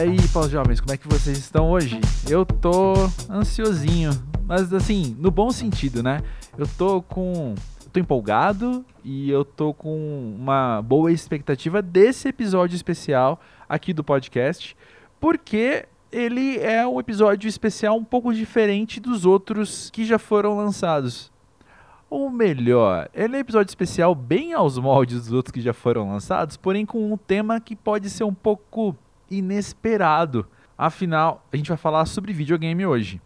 aí, pós-jovens, como é que vocês estão hoje? Eu tô ansiosinho, mas assim, no bom sentido, né? Eu tô com. Eu tô empolgado e eu tô com uma boa expectativa desse episódio especial aqui do podcast, porque ele é um episódio especial um pouco diferente dos outros que já foram lançados. Ou melhor, ele é um episódio especial bem aos moldes dos outros que já foram lançados, porém com um tema que pode ser um pouco inesperado. Afinal, a gente vai falar sobre videogame hoje.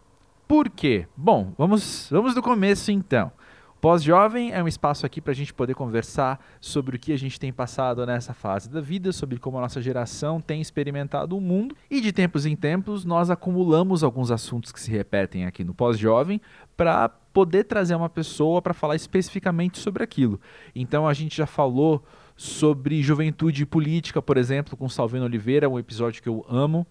Por quê? Bom, vamos, vamos do começo então. Pós-Jovem é um espaço aqui para a gente poder conversar sobre o que a gente tem passado nessa fase da vida, sobre como a nossa geração tem experimentado o mundo e de tempos em tempos nós acumulamos alguns assuntos que se repetem aqui no Pós-Jovem para poder trazer uma pessoa para falar especificamente sobre aquilo. Então a gente já falou sobre juventude política, por exemplo, com Salvino Oliveira, um episódio que eu amo.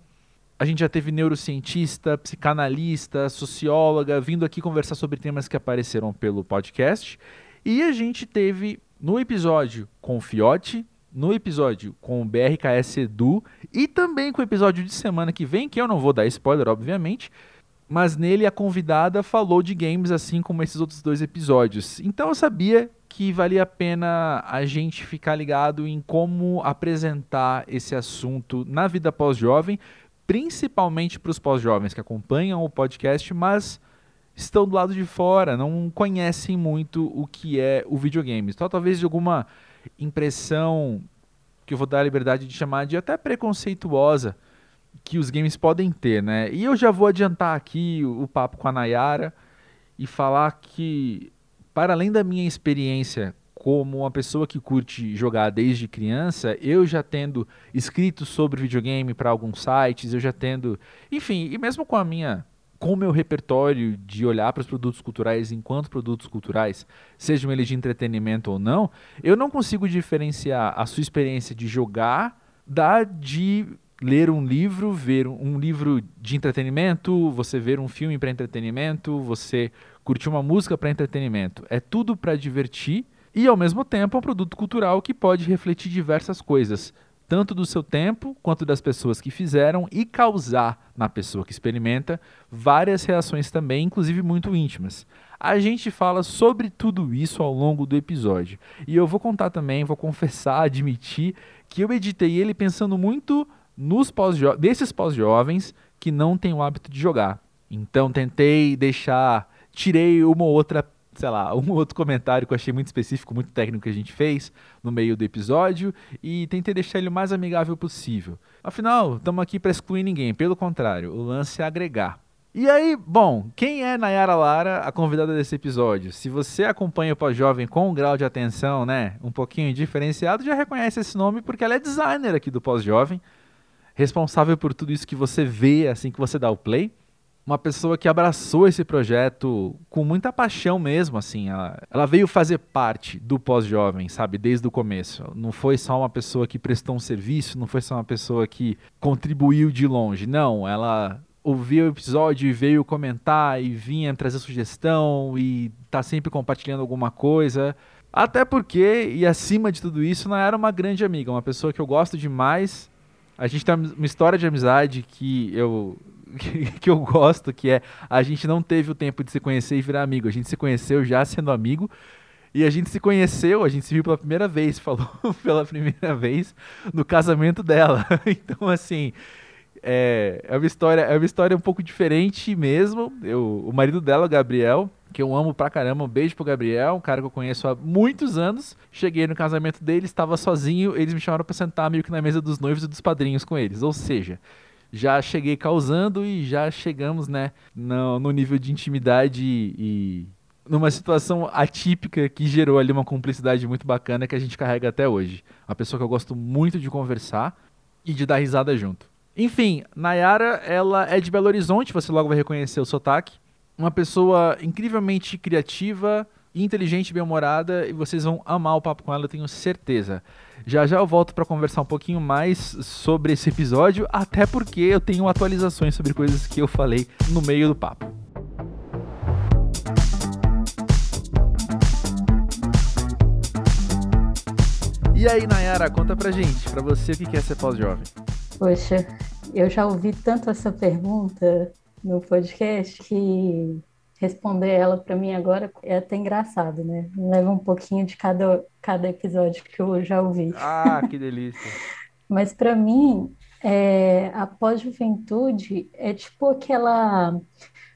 A gente já teve neurocientista, psicanalista, socióloga vindo aqui conversar sobre temas que apareceram pelo podcast. E a gente teve no episódio com o Fiote, no episódio com o BRKS Edu e também com o episódio de semana que vem, que eu não vou dar spoiler, obviamente, mas nele a convidada falou de games assim como esses outros dois episódios. Então eu sabia que valia a pena a gente ficar ligado em como apresentar esse assunto na vida pós-jovem, principalmente para os pós-jovens que acompanham o podcast, mas estão do lado de fora, não conhecem muito o que é o videogame. Então, talvez de alguma impressão que eu vou dar a liberdade de chamar de até preconceituosa que os games podem ter, né? E eu já vou adiantar aqui o, papo com a Nayara e falar que, para além da minha experiência como uma pessoa que curte jogar desde criança, eu já tendo escrito sobre videogame para alguns sites, eu já tendo, enfim, e mesmo com a minha com o meu repertório de olhar para os produtos culturais enquanto produtos culturais, sejam eles de entretenimento ou não, eu não consigo diferenciar a sua experiência de jogar da de ler um livro, ver um livro de entretenimento, você ver um filme para entretenimento, você curtir uma música para entretenimento. É tudo para divertir e ao mesmo tempo é um produto cultural que pode refletir diversas coisas, tanto do seu tempo quanto das pessoas que fizeram e causar na pessoa que experimenta várias reações também, inclusive muito íntimas. A gente fala sobre tudo isso ao longo do episódio. E eu vou contar também, vou confessar, admitir que eu editei ele pensando muito nos pós desses pós-jovens que não têm o hábito de jogar. Então tentei deixar, tirei uma ou outra sei lá, um outro comentário que eu achei muito específico, muito técnico que a gente fez no meio do episódio e tentei deixar ele o mais amigável possível. Afinal, estamos aqui para excluir ninguém, pelo contrário, o lance é agregar. E aí, bom, quem é Nayara Lara, a convidada desse episódio? Se você acompanha o Pós-Jovem com um grau de atenção, né, um pouquinho diferenciado, já reconhece esse nome porque ela é designer aqui do Pós-Jovem, responsável por tudo isso que você vê assim que você dá o play uma pessoa que abraçou esse projeto com muita paixão mesmo, assim. Ela, ela veio fazer parte do pós-jovem, sabe, desde o começo. Não foi só uma pessoa que prestou um serviço, não foi só uma pessoa que contribuiu de longe. Não, ela ouviu o episódio e veio comentar e vinha trazer sugestão e tá sempre compartilhando alguma coisa. Até porque, e acima de tudo isso, não era uma grande amiga, uma pessoa que eu gosto demais. A gente tem uma história de amizade que eu que, eu gosto, que é a gente não teve o tempo de se conhecer e virar amigo. A gente se conheceu já sendo amigo. E a gente se conheceu, a gente se viu pela primeira vez, falou pela primeira vez no casamento dela. Então, assim, é, é, uma história, é uma história um pouco diferente mesmo. Eu, o marido dela, o Gabriel, que eu amo pra caramba, um beijo pro Gabriel, um cara que eu conheço há muitos anos. Cheguei no casamento dele, estava sozinho, eles me chamaram para sentar meio que na mesa dos noivos e dos padrinhos com eles. Ou seja, já cheguei causando e já chegamos, né, no, no nível de intimidade e, e numa situação atípica que gerou ali uma cumplicidade muito bacana que a gente carrega até hoje. Uma pessoa que eu gosto muito de conversar e de dar risada junto. Enfim, Nayara, ela é de Belo Horizonte, você logo vai reconhecer o sotaque. Uma pessoa incrivelmente criativa, inteligente, bem-humorada e vocês vão amar o papo com ela, eu tenho certeza. Já já eu volto para conversar um pouquinho mais sobre esse episódio, até porque eu tenho atualizações sobre coisas que eu falei no meio do papo. E aí, Nayara, conta pra gente, pra você o que quer ser pós-jovem. Poxa, Eu já ouvi tanto essa pergunta no podcast que responder ela para mim agora é até engraçado, né? Leva um pouquinho de cada, cada episódio que eu já ouvi. Ah, que delícia! Mas para mim, é, a pós-juventude é tipo aquela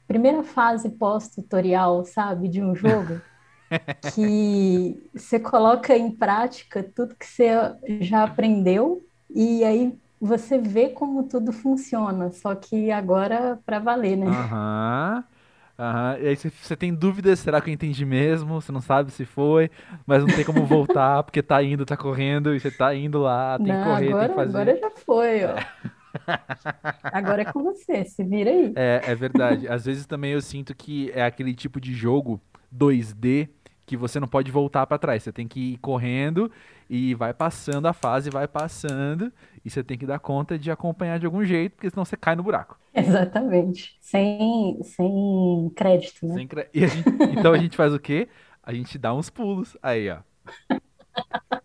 primeira fase pós-tutorial, sabe, de um jogo. que você coloca em prática tudo que você já aprendeu e aí você vê como tudo funciona, só que agora para valer, né? Aham. Aham. E aí você tem dúvidas, será que eu entendi mesmo? Você não sabe se foi, mas não tem como voltar, porque tá indo, tá correndo, e você tá indo lá, tem Não, que correr, agora, tem que fazer. agora já foi, ó. Agora é com você, se vira aí. É, é verdade. Às vezes também eu sinto que é aquele tipo de jogo 2D que você não pode voltar pra trás. Você tem que ir correndo e vai passando a fase, vai passando, e você tem que dar conta de acompanhar de algum jeito, porque senão você cai no buraco. Exatamente. Sem, sem crédito, né? Sem cre- a gente- então a gente faz o quê? A gente dá uns pulos. Aí, ó.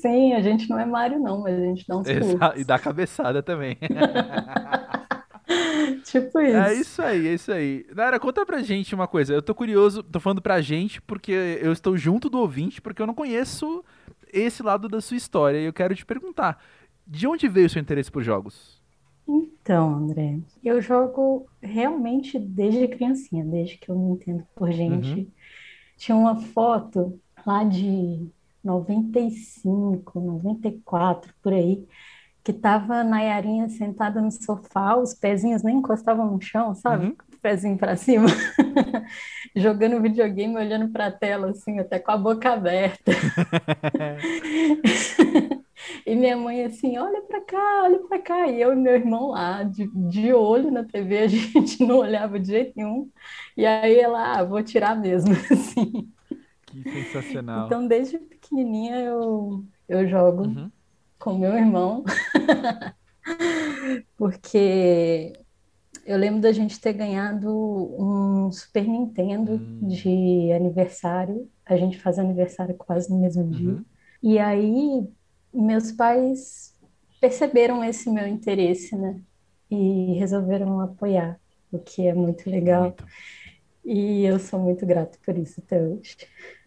Sim, a gente não é Mário, não, mas a gente dá uns Exa- pulos. E dá cabeçada também. Tipo É isso. isso aí, é isso aí. Nara, conta pra gente uma coisa. Eu tô curioso, tô falando pra gente porque eu estou junto do ouvinte, porque eu não conheço esse lado da sua história. E eu quero te perguntar: de onde veio o seu interesse por jogos? Então, André, eu jogo realmente desde criancinha, desde que eu me entendo por gente. Tinha uma foto lá de 95, 94, por aí, que tava a Nayarinha sentada no sofá, os pezinhos nem encostavam no chão, sabe? Uhum. Pezinho pra cima, jogando videogame, olhando pra tela, assim, até com a boca aberta. E minha mãe assim, olha pra cá, olha pra cá. E eu e meu irmão lá, de, de olho na TV, a gente não olhava de jeito nenhum. E aí ela, ah, vou tirar mesmo, assim. Que sensacional. Então, desde pequenininha eu, eu jogo Uhum. Com meu irmão, porque eu lembro da gente ter ganhado um Super Nintendo Hum. de aniversário. A gente faz aniversário quase no mesmo dia. Uhum. E aí, meus pais perceberam esse meu interesse, né? E resolveram apoiar, o que é muito legal. Muito. E eu sou muito grata por isso até hoje.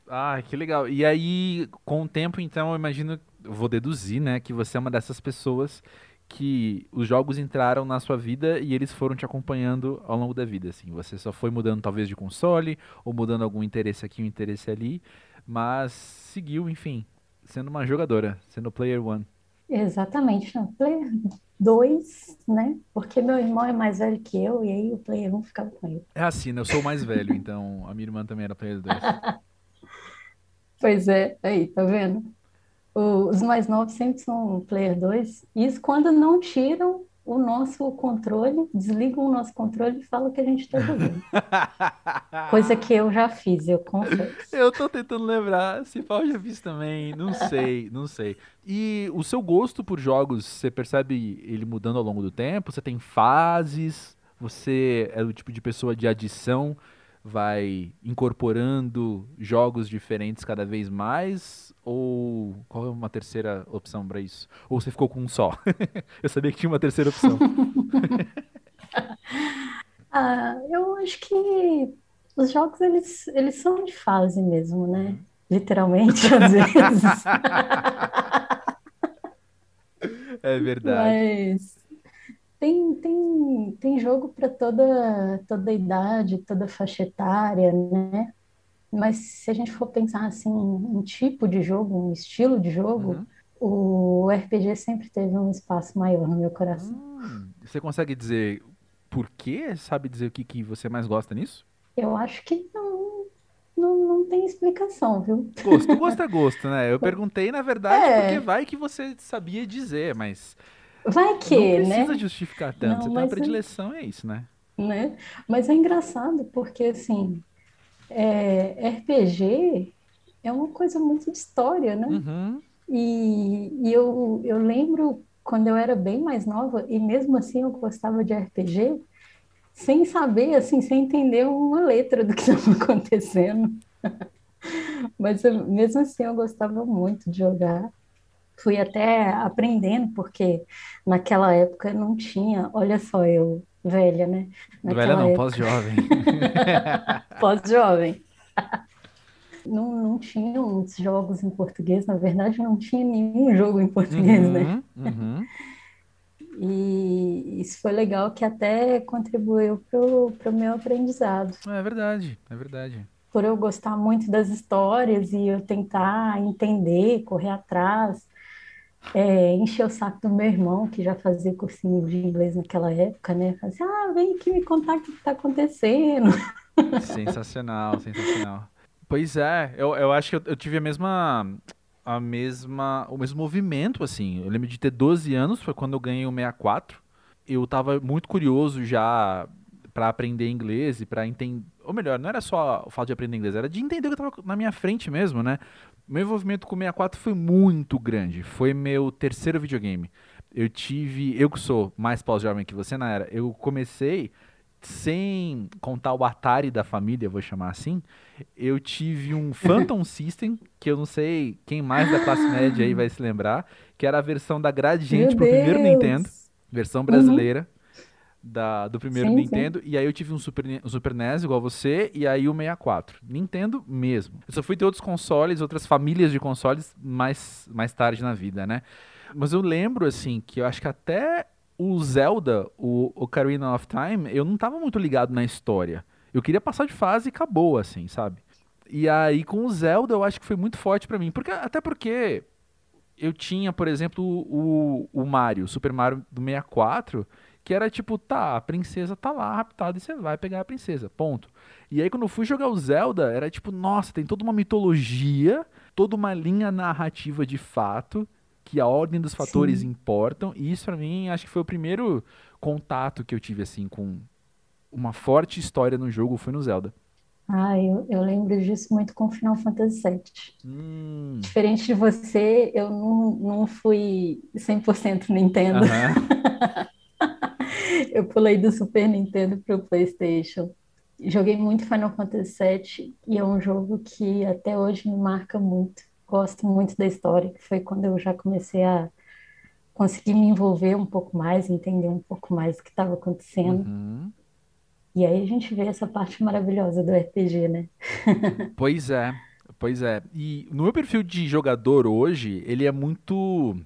Ah, que legal. E aí, com o tempo, então, eu imagino, eu vou deduzir, né, que você é uma dessas pessoas que os jogos entraram na sua vida e eles foram te acompanhando ao longo da vida, assim. Você só foi mudando talvez de console ou mudando algum interesse aqui, um interesse ali, mas seguiu, enfim, sendo uma jogadora, sendo player one. Exatamente, não, Player 2, né? Porque meu irmão é mais velho que eu, e aí o Player 1 ficava com ele. É assim, né? Eu sou o mais velho, então a minha irmã também era player 2. Pois é, aí, tá vendo? Os mais novos sempre são Player 2. Isso quando não tiram o nosso controle, desligam o nosso controle e falam que a gente tá jogando. Coisa que eu já fiz, eu confesso. Eu tô tentando lembrar, se pá, eu já fiz também, não sei, não sei. E o seu gosto por jogos, você percebe ele mudando ao longo do tempo? Você tem fases? Você é o tipo de pessoa de adição, vai incorporando jogos diferentes cada vez mais? Ou qual é uma terceira opção pra isso? Ou você ficou com um só? Eu sabia que tinha uma terceira opção. Ah, eu acho que os jogos, eles, eles são de fase mesmo, né? Literalmente, às vezes. É verdade. Mas tem, tem, tem jogo para toda, toda idade, toda faixa etária, né? Mas se a gente for pensar assim, um tipo de jogo, um estilo de jogo, Uhum. o RPG sempre teve um espaço maior no meu coração. Hum, você consegue dizer por quê? Sabe dizer o que, que você mais gosta nisso? Eu acho que não, não, não tem explicação, viu? Gosto, gosto é gosto, né? Eu perguntei, na verdade, É. porque vai que você sabia dizer, mas Vai não que, precisa né? justificar tanto. Não, você tem uma mas é- predileção, é isso, né? né? Mas é engraçado porque assim, é, RPG é uma coisa muito de história, né? Uhum. E, e eu, eu lembro quando eu era bem mais nova, e mesmo assim eu gostava de RPG, sem saber, assim, sem entender uma letra do que estava acontecendo. Mas eu- mesmo assim eu gostava muito de jogar. Fui até aprendendo, porque naquela época não tinha, olha só, eu velha, né? Naquela velha não, época... pós-jovem. pós-jovem. Não, não tinha muitos jogos em português, na verdade não tinha nenhum jogo em português, né? uhum, né? Uhum. E isso foi legal que até contribuiu para o meu aprendizado. É verdade, é verdade. Por eu gostar muito das histórias e eu tentar entender, correr atrás, é, encher o saco do meu irmão, que já fazia cursinho de inglês naquela época, né? Fazia, ah, vem aqui me contar o que está acontecendo. Sensacional, sensacional. Pois é, eu, eu acho que eu, eu tive a mesma a mesma o mesmo movimento assim. Eu lembro de ter 12 anos, foi quando eu ganhei o 64. Eu tava muito curioso já para aprender inglês e para entender, ou melhor, não era só o fato de aprender inglês, era de entender o que estava na minha frente mesmo, né? Meu envolvimento com o 64 foi muito grande. Foi meu terceiro videogame. Eu tive, eu que sou mais pós-jovem que você na era, eu comecei sem contar o Atari da família, vou chamar assim, eu tive um Phantom System, que eu não sei quem mais da classe média aí vai se lembrar, que era a versão da Gradiente pro primeiro Nintendo, versão uhum. brasileira. Uhum. Da, do primeiro sim, Nintendo, sim. e aí eu tive um Super, um Super NES igual você, e aí o 64. Nintendo mesmo. Eu só fui ter outros consoles, outras famílias de consoles mais, mais tarde na vida, né? Mas eu lembro, assim, que eu acho que até o Zelda, o Ocarina of Time, eu não tava muito ligado na história. Eu queria passar de fase e acabou, assim, sabe? E aí com o Zelda eu acho que foi muito forte para mim. Porque, até porque eu tinha, por exemplo, o, o Mario, o Super Mario do 64, que era tipo, tá, a princesa tá lá raptada e você vai pegar a princesa, ponto. E aí quando eu fui jogar o Zelda, era tipo, nossa, tem toda uma mitologia, toda uma linha narrativa de fato, que a ordem dos fatores Sim. importam, e isso para mim acho que foi o primeiro contato que eu tive assim com uma forte história no jogo foi no Zelda. Ah, eu, eu lembro disso muito com Final Fantasy VII. Hum. Diferente de você, eu não, não fui 100% Nintendo. Uh -huh. Eu pulei do Super Nintendo para o PlayStation. Joguei muito Final Fantasy VII e é um jogo que até hoje me marca muito gosto muito da história, que foi quando eu já comecei a conseguir me envolver um pouco mais, entender um pouco mais o que estava acontecendo. Uhum. E aí a gente vê essa parte maravilhosa do RPG, né? pois é, pois é. E no meu perfil de jogador hoje, ele é muito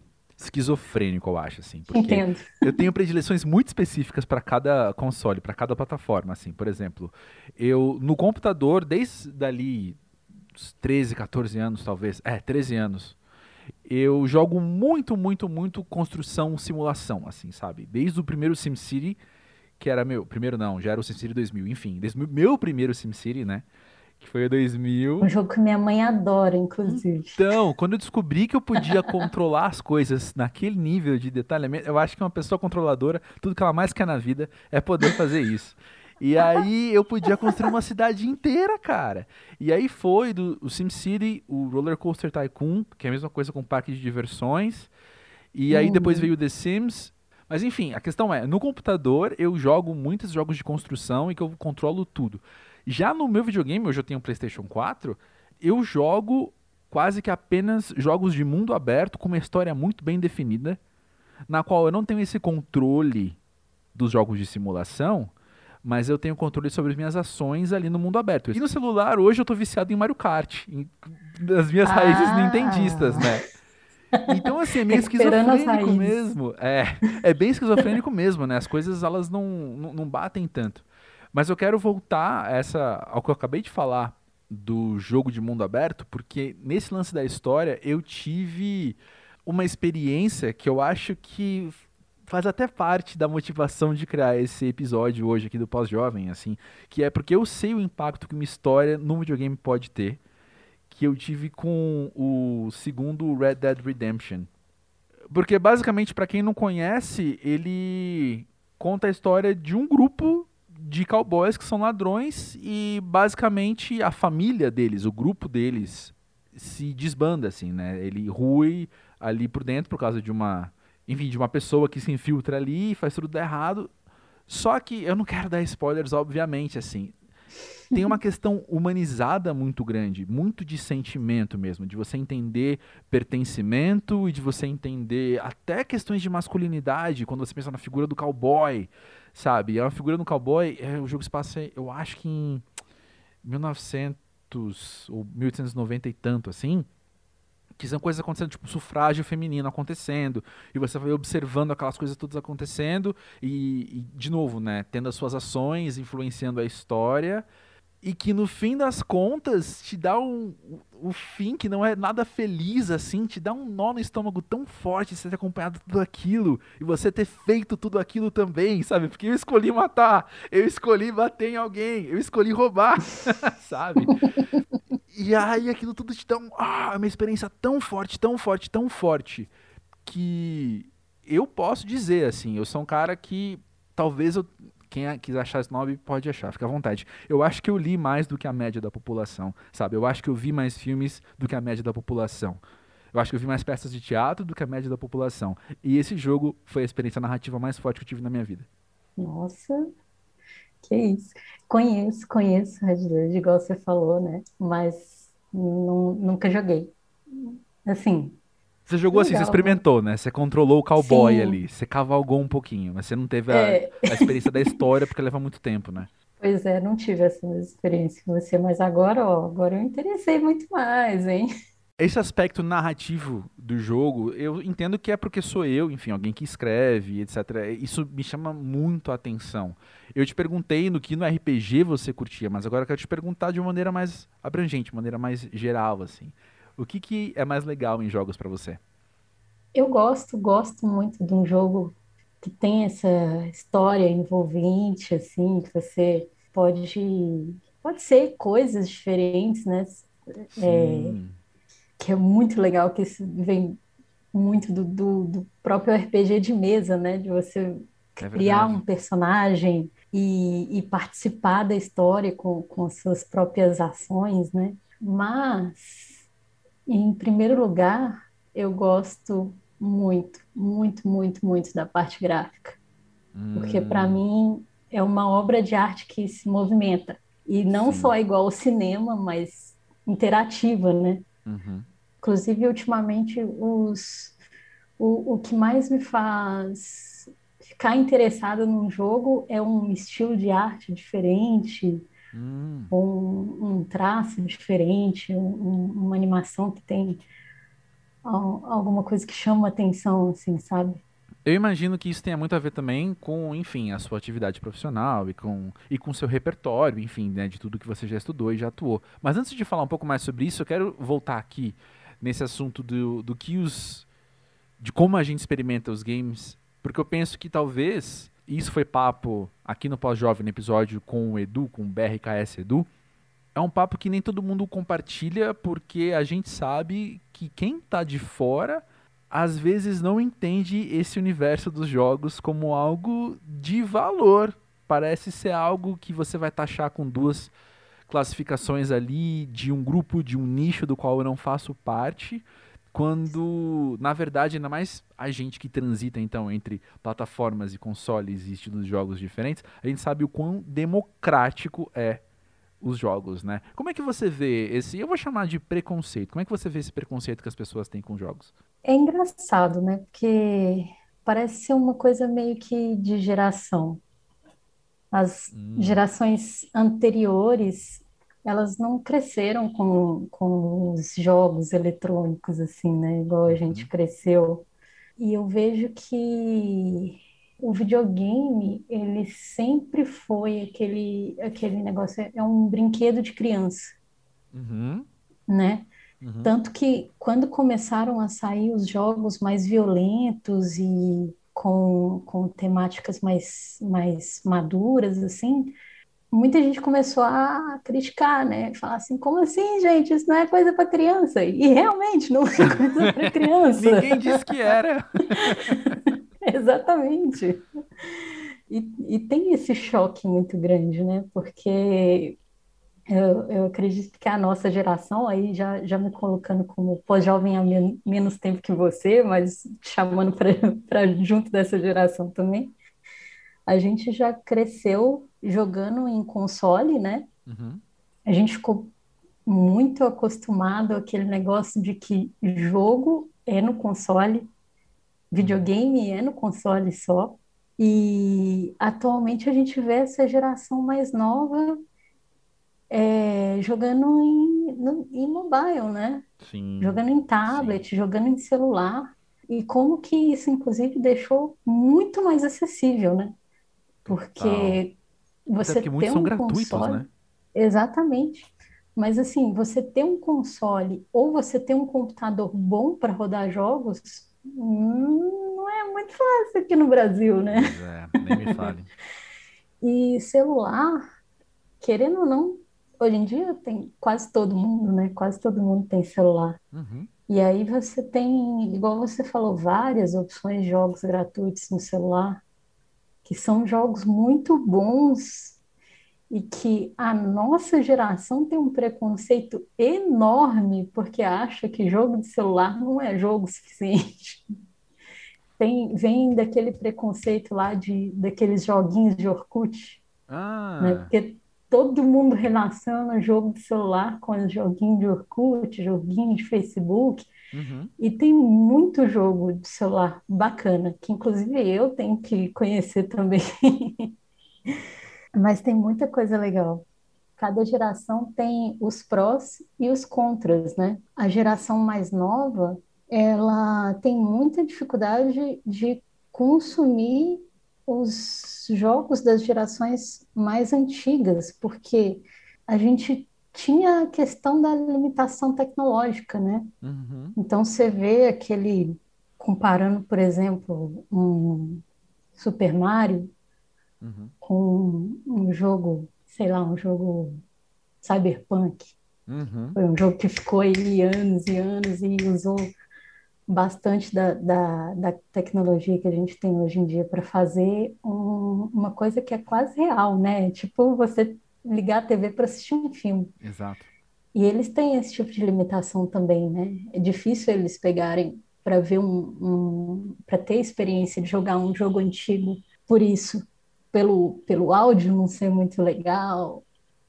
esquizofrênico, eu acho, assim. Porque Entendo. eu tenho predileções muito específicas para cada console, para cada plataforma, assim. Por exemplo, eu no computador, desde dali 13, 14 anos, talvez. É, 13 anos. Eu jogo muito, muito, muito construção, simulação, assim, sabe? Desde o primeiro SimCity, que era meu. Primeiro não, já era o SimCity 2000, enfim. Desde o meu primeiro SimCity, né? Que foi o 2000. Um jogo que minha mãe adora, inclusive. Então, quando eu descobri que eu podia controlar as coisas naquele nível de detalhamento, eu acho que uma pessoa controladora, tudo que ela mais quer na vida é poder fazer isso. E aí eu podia construir uma cidade inteira, cara. E aí foi do o SimCity, o Roller Coaster Tycoon, que é a mesma coisa com parque de diversões. E aí depois uhum. veio o The Sims. Mas enfim, a questão é, no computador eu jogo muitos jogos de construção e que eu controlo tudo. Já no meu videogame, hoje eu tenho um PlayStation 4, eu jogo quase que apenas jogos de mundo aberto com uma história muito bem definida, na qual eu não tenho esse controle dos jogos de simulação, mas eu tenho controle sobre as minhas ações ali no mundo aberto. E no celular, hoje eu tô viciado em Mario Kart, em, nas minhas ah. raízes nintendistas, né? Então, assim, é meio esquizofrênico mesmo. É, é bem esquizofrênico mesmo, né? As coisas, elas não, não, não batem tanto. Mas eu quero voltar essa, ao que eu acabei de falar do jogo de mundo aberto, porque nesse lance da história eu tive uma experiência que eu acho que faz até parte da motivação de criar esse episódio hoje aqui do Pós-Jovem, assim, que é porque eu sei o impacto que uma história no videogame pode ter, que eu tive com o segundo Red Dead Redemption. Porque basicamente, para quem não conhece, ele conta a história de um grupo de cowboys que são ladrões e basicamente a família deles, o grupo deles se desbanda assim, né? Ele rui ali por dentro por causa de uma enfim, de uma pessoa que se infiltra ali e faz tudo errado. Só que eu não quero dar spoilers, obviamente, assim. tem uma questão humanizada muito grande, muito de sentimento mesmo, de você entender pertencimento e de você entender até questões de masculinidade, quando você pensa na figura do cowboy, sabe? É uma figura do cowboy, é, o jogo se passa, eu acho que em 1900 ou 1890 e tanto, assim, que são coisas acontecendo, tipo sufrágio feminino acontecendo, e você vai observando aquelas coisas todas acontecendo, e, e de novo, né, tendo as suas ações influenciando a história, e que no fim das contas te dá um, um, fim que não é nada feliz assim, te dá um nó no estômago tão forte você ter acompanhado tudo aquilo e você ter feito tudo aquilo também, sabe? Porque eu escolhi matar, eu escolhi bater em alguém, eu escolhi roubar, sabe? E aí aquilo tudo te dá um, ah, uma experiência tão forte, tão forte, tão forte que eu posso dizer assim, eu sou um cara que talvez eu quem quiser achar snob pode achar, fica à vontade. Eu acho que eu li mais do que a média da população, sabe? Eu acho que eu vi mais filmes do que a média da população. Eu acho que eu vi mais peças de teatro do que a média da população. E esse jogo foi a experiência narrativa mais forte que eu tive na minha vida. Nossa, que isso. Conheço, conheço Red Dead, igual você falou, né? Mas nunca joguei. Assim, você jogou Legal, assim, você experimentou, né? Você controlou o cowboy Sim. ali, você cavalgou um pouquinho, mas você não teve a, é... a experiência da história porque leva muito tempo, né? Pois é, não tive essa experiência com você, mas agora, ó, agora eu interessei muito mais, hein? Esse aspecto narrativo do jogo, eu entendo que é porque sou eu, enfim, alguém que escreve, etc. Isso me chama muito a atenção. Eu te perguntei no que no RPG você curtia, mas agora eu quero te perguntar de uma maneira mais abrangente, maneira mais geral, assim. O que, que é mais legal em jogos para você? Eu gosto, gosto muito de um jogo que tem essa história envolvente, assim, que você pode pode ser coisas diferentes, né? É, que é muito legal, que isso vem muito do, do, do, próprio RPG de mesa, né? De você é criar um personagem e, e, participar da história com, com as suas próprias ações, né? Mas em primeiro lugar, eu gosto muito, muito, muito, muito da parte gráfica. Hum. Porque para mim é uma obra de arte que se movimenta. E não Sim. só igual ao cinema, mas interativa, né? Uhum. Inclusive, ultimamente, os, o, o que mais me faz ficar interessada num jogo é um estilo de arte diferente, hum. um, um, traço diferente, um, uma animação que tem alguma coisa que chama atenção, assim, sabe? Eu imagino que isso tenha muito a ver também com, enfim, a sua atividade profissional e com e com seu repertório, enfim, né, de tudo que você já estudou e já atuou. Mas antes de falar um pouco mais sobre isso, eu quero voltar aqui nesse assunto do, do que os de como a gente experimenta os games, porque eu penso que talvez isso foi papo aqui no Pós-Jovem, no episódio com o Edu, com o BRKS Edu. É um papo que nem todo mundo compartilha, porque a gente sabe que quem está de fora às vezes não entende esse universo dos jogos como algo de valor. Parece ser algo que você vai taxar com duas classificações ali de um grupo, de um nicho do qual eu não faço parte quando, na verdade, ainda mais a gente que transita então entre plataformas e consoles e estilos de jogos diferentes, a gente sabe o quão democrático é os jogos, né? Como é que você vê esse, eu vou chamar de preconceito. Como é que você vê esse preconceito que as pessoas têm com jogos? É engraçado, né? Porque parece ser uma coisa meio que de geração. As hum. gerações anteriores elas não cresceram com, com os jogos eletrônicos, assim, né? Igual a gente uhum. cresceu. E eu vejo que o videogame, ele sempre foi aquele, aquele negócio, é um brinquedo de criança, uhum. né? Uhum. Tanto que quando começaram a sair os jogos mais violentos e com, com temáticas mais, mais maduras, assim, muita gente começou a criticar, né? Falar assim, como assim, gente? Isso não é coisa para criança. E realmente não é coisa para criança. Ninguém disse que era. Exatamente. E, e, tem esse choque muito grande, né? Porque eu, eu, acredito que a nossa geração, aí já, já me colocando como pós-jovem há men menos tempo que você, mas chamando para junto dessa geração também, a gente já cresceu jogando em console, né? Uhum. A gente ficou muito acostumado àquele negócio de que jogo é no console, videogame é no console só. E atualmente a gente vê essa geração mais nova é, jogando em, no, em mobile, né? Sim. Jogando em tablet, sim. jogando em celular. E como que isso, inclusive, deixou muito mais acessível, né? Porque você Até porque tem um gratuitos, console... né? Exatamente. Mas assim, você ter um console ou você ter um computador bom para rodar jogos, hum, não é muito fácil aqui no Brasil, né? Pois é, nem me fale. e celular, querendo ou não, hoje em dia tem quase todo mundo, né? Quase todo mundo tem celular. Uhum. E aí você tem, igual você falou, várias opções de jogos gratuitos no celular, que são jogos muito bons e que a nossa geração tem um preconceito enorme porque acha que jogo de celular não é jogo suficiente. Tem, vem daquele preconceito lá de daqueles joguinhos de Orkut, ah. né? Porque todo mundo relaciona jogo de celular com os joguinhos de Orkut, joguinhos de Facebook. Uhum. E tem muito jogo de celular bacana, que inclusive eu tenho que conhecer também. Mas tem muita coisa legal. Cada geração tem os prós e os contras, né? A geração mais nova, ela tem muita dificuldade de consumir os jogos das gerações mais antigas, porque a gente tinha a questão da limitação tecnológica, né? Uhum. Então você vê aquele, comparando, por exemplo, um Super Mario uhum. com um jogo, sei lá, um jogo cyberpunk. Uhum. Foi um jogo que ficou aí anos e anos e usou bastante da, da, da, tecnologia que a gente tem hoje em dia para fazer um, uma coisa que é quase real, né? Tipo você ligar a TV para assistir um filme. Exato. E eles têm esse tipo de limitação também, né? É difícil eles pegarem para ver um, um para ter experiência de jogar um jogo antigo por isso, pelo, pelo áudio não ser muito legal,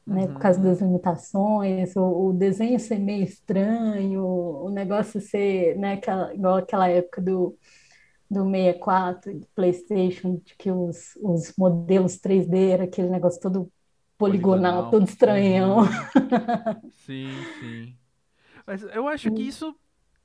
né, por causa das limitações, o, o, desenho ser meio estranho, o negócio ser, né, aquela, igual aquela época do, do 64, do PlayStation, de que os, os modelos 3D era aquele negócio todo poligonal, poligonal. todo estranhão. Uhum. sim, sim. Mas eu acho que isso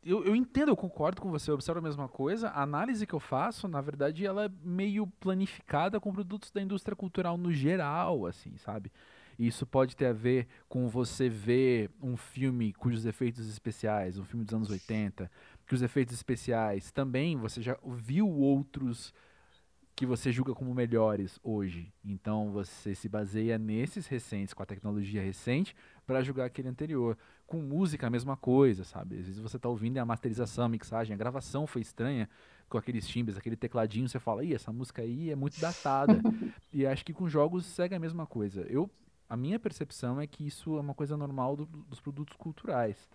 eu, eu, entendo, eu concordo com você, eu observo a mesma coisa. A análise que eu faço, na verdade, ela é meio planificada com produtos da indústria cultural no geral, assim, sabe? Isso pode ter a ver com você ver um filme cujos efeitos especiais, um filme dos anos 80, que os efeitos especiais também você já viu outros que você julga como melhores hoje. Então você se baseia nesses recentes, com a tecnologia recente, para julgar aquele anterior. Com música, a mesma coisa, sabe? Às vezes você está ouvindo a masterização, a mixagem, a gravação foi estranha, com aqueles timbres, aquele tecladinho, você fala, ih, essa música aí é muito datada. e acho que com jogos segue a mesma coisa. Eu a minha percepção é que isso é uma coisa normal do, dos produtos culturais.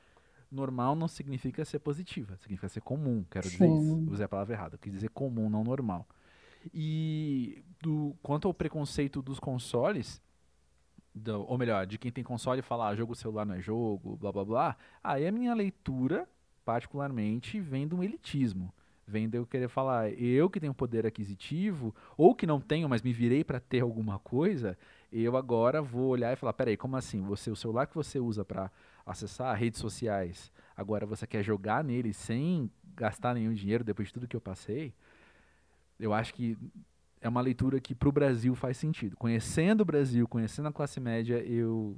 Normal não significa ser positiva, significa ser comum, quero Sim. dizer isso. Usei a palavra errada, quis dizer comum, não normal. E do, quanto ao preconceito dos consoles, do, ou melhor, de quem tem console falar ah, jogo celular não é jogo, blá blá blá, aí a minha leitura, particularmente, vem de um elitismo. Vem de eu querer falar, eu que tenho poder aquisitivo, ou que não tenho, mas me virei para ter alguma coisa, eu agora vou olhar e falar, peraí, como assim? Você, o celular que você usa para acessar redes sociais, agora você quer jogar nele sem gastar nenhum dinheiro depois de tudo que eu passei? Eu acho que é uma leitura que para o Brasil faz sentido. Conhecendo o Brasil, conhecendo a classe média, eu,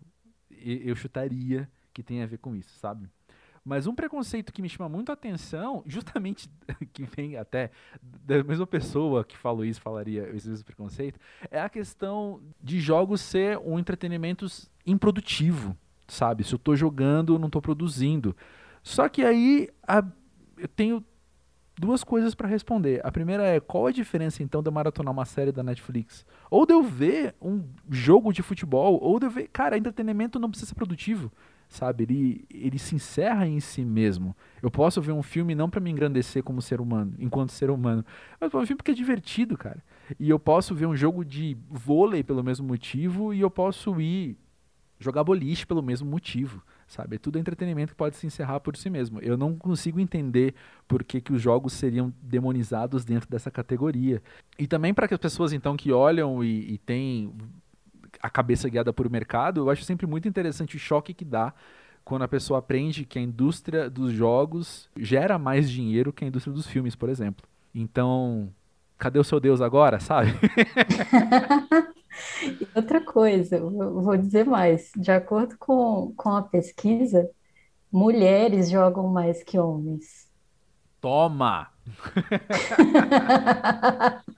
eu chutaria que tem a ver com isso, sabe? Mas um preconceito que me chama muito a atenção, justamente que vem até da mesma pessoa que falou isso, falaria esse mesmo preconceito, é a questão de jogos ser um entretenimento improdutivo, sabe? Se eu estou jogando, eu não estou produzindo. Só que aí a, eu tenho duas coisas para responder. A primeira é qual a diferença então de eu maratonar uma série da Netflix? Ou de eu ver um jogo de futebol, ou de eu ver, cara, entretenimento não precisa ser produtivo sabe? Ele, ele se encerra em si mesmo. Eu posso ver um filme não para me engrandecer como ser humano, enquanto ser humano, mas um filme porque é divertido, cara. E eu posso ver um jogo de vôlei pelo mesmo motivo e eu posso ir jogar boliche pelo mesmo motivo, sabe? É tudo entretenimento que pode se encerrar por si mesmo. Eu não consigo entender por que, que os jogos seriam demonizados dentro dessa categoria. E também para as pessoas, então, que olham e, e têm a cabeça guiada por mercado, eu acho sempre muito interessante o choque que dá quando a pessoa aprende que a indústria dos jogos gera mais dinheiro que a indústria dos filmes, por exemplo. Então, cadê o seu Deus agora, sabe? Outra coisa, vou dizer mais. De acordo com, com a pesquisa, mulheres jogam mais que homens. Toma!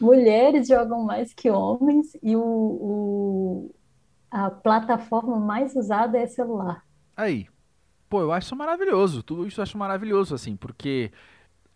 Mulheres jogam mais que homens e o, o, a plataforma mais usada é celular. Aí. Pô, eu acho isso maravilhoso. Tudo isso eu acho maravilhoso, assim, porque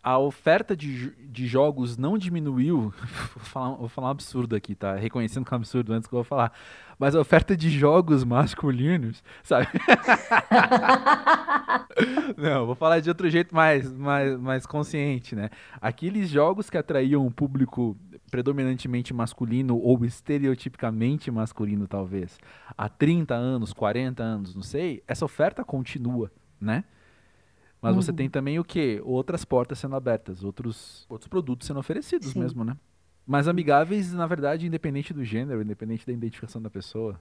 a oferta de, de jogos não diminuiu. vou, falar, vou falar um absurdo aqui, tá? Reconhecendo que é um absurdo antes que eu vou falar. Mas a oferta de jogos masculinos, sabe? não, vou falar de outro jeito mais, mais, mais consciente, né? Aqueles jogos que atraíam um público predominantemente masculino ou estereotipicamente masculino, talvez, há 30 anos, 40 anos, não sei, essa oferta continua, né? Mas uhum. você tem também o quê? Outras portas sendo abertas, outros, outros produtos sendo oferecidos Sim. mesmo, né? Mas amigáveis, na verdade, independente do gênero, independente da identificação da pessoa.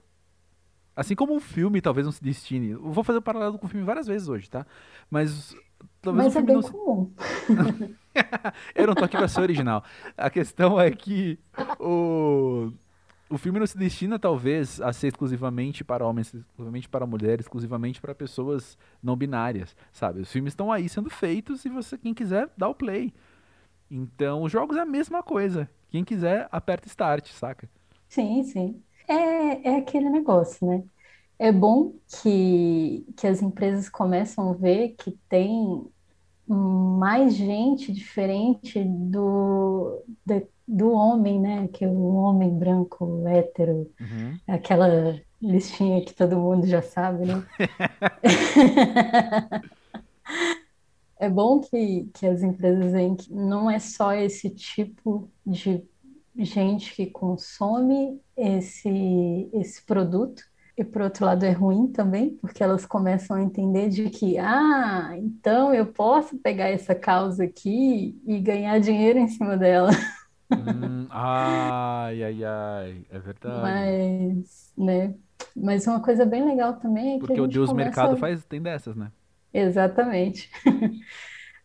Assim como um filme talvez não se destine. Eu vou fazer um paralelo com o filme várias vezes hoje, tá? Mas talvez Mas o é filme bem não comum. Eu não tô aqui pra ser original. A questão é que o o filme não se destina, talvez, a ser exclusivamente para homens, exclusivamente para mulheres, exclusivamente para pessoas não binárias, sabe? Os filmes estão aí sendo feitos e você, quem quiser, dá o play. Então, os jogos é a mesma coisa. Quem quiser, aperta start, saca? Sim, sim. É, é aquele negócio, né? É bom que, que as empresas começam a ver que tem mais gente diferente do, de, do homem, né? Que é o homem branco, hétero, uhum. aquela listinha que todo mundo já sabe, né? é bom que, que as empresas veem que não é só esse tipo de gente que consome esse, esse produto, e por outro lado é ruim também, porque elas começam a entender de que, ah, então eu posso pegar essa causa aqui e ganhar dinheiro em cima dela. Hum, ai, ai, ai, é verdade. Mas, né? Mas uma coisa bem legal também é que Porque a o Deus começa Mercado faz, tem dessas, né? Exatamente.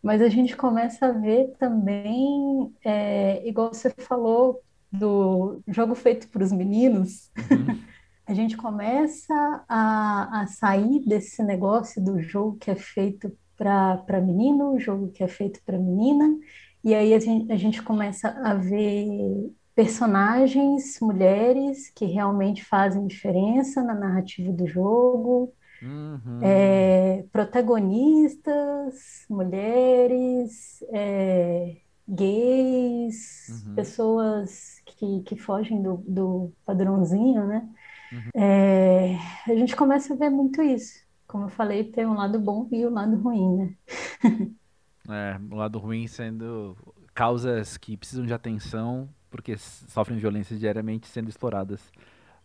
Mas a gente começa a ver também, é, igual você falou, do jogo feito para os meninos, uhum. a gente começa a, a sair desse negócio do jogo que é feito para menino, jogo que é feito para menina, e aí a gente, a gente começa a ver personagens, mulheres, que realmente fazem diferença na narrativa do jogo, uhum. é, protagonistas, mulheres, é, gays, uhum. pessoas que, que fogem do, do padrãozinho, né? Uhum. É, a gente começa a ver muito isso. Como eu falei, tem um lado bom e o um lado ruim, né? É, o lado ruim sendo causas que precisam de atenção porque sofrem violência diariamente sendo exploradas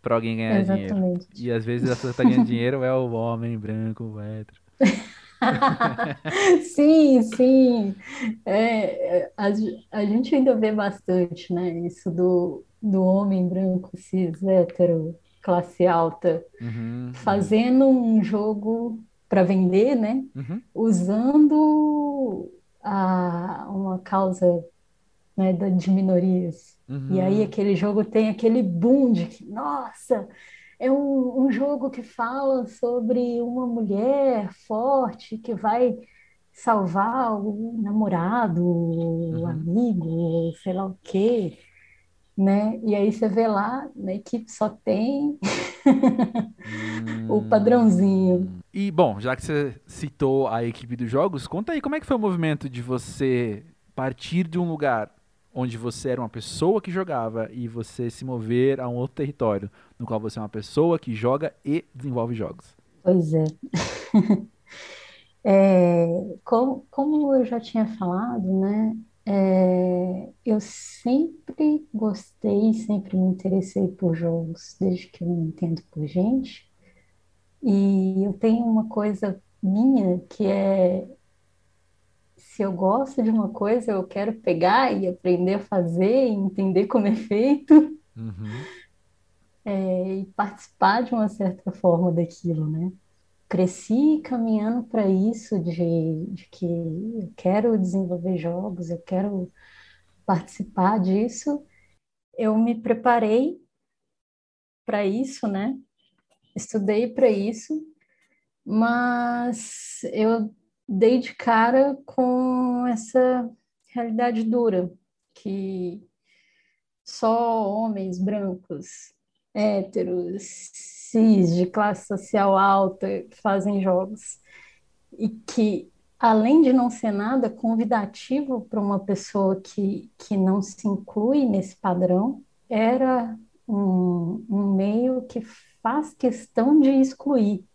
para alguém ganhar Exatamente. dinheiro. E às vezes a pessoa que tá ganhando dinheiro é o homem branco, o hétero. sim, sim. É, é, a, a gente ainda vê bastante, né? Isso do, do homem branco, cis, hétero, classe alta, uhum, fazendo uhum. um jogo para vender, né? Uhum. Usando a, uma causa né, de minorias. Uhum. E aí aquele jogo tem aquele boom de que, nossa, é um, um jogo que fala sobre uma mulher forte que vai salvar o namorado, uhum. o amigo, sei lá o quê, né? E aí você vê lá, na equipe só tem o padrãozinho. E bom, já que você citou a equipe dos jogos, conta aí como é que foi o movimento de você partir de um lugar onde você era uma pessoa que jogava e você se mover a um outro território, no qual você é uma pessoa que joga e desenvolve jogos. Pois é. é como, como eu já tinha falado, né? É, eu sempre gostei, sempre me interessei por jogos, desde que eu me entendo por gente. E eu tenho uma coisa minha que é se eu gosto de uma coisa, eu quero pegar e aprender a fazer, e entender como é feito, Uhum. é, e participar de uma certa forma daquilo, né? Cresci caminhando para isso, de, de que eu quero desenvolver jogos, eu quero participar disso. Eu me preparei para isso, né? Estudei para isso, mas eu dei de cara com essa realidade dura, que só homens brancos, héteros, cis, de classe social alta fazem jogos. E que, além de não ser nada convidativo para uma pessoa que, que não se inclui nesse padrão, era um, um meio que faz questão de excluir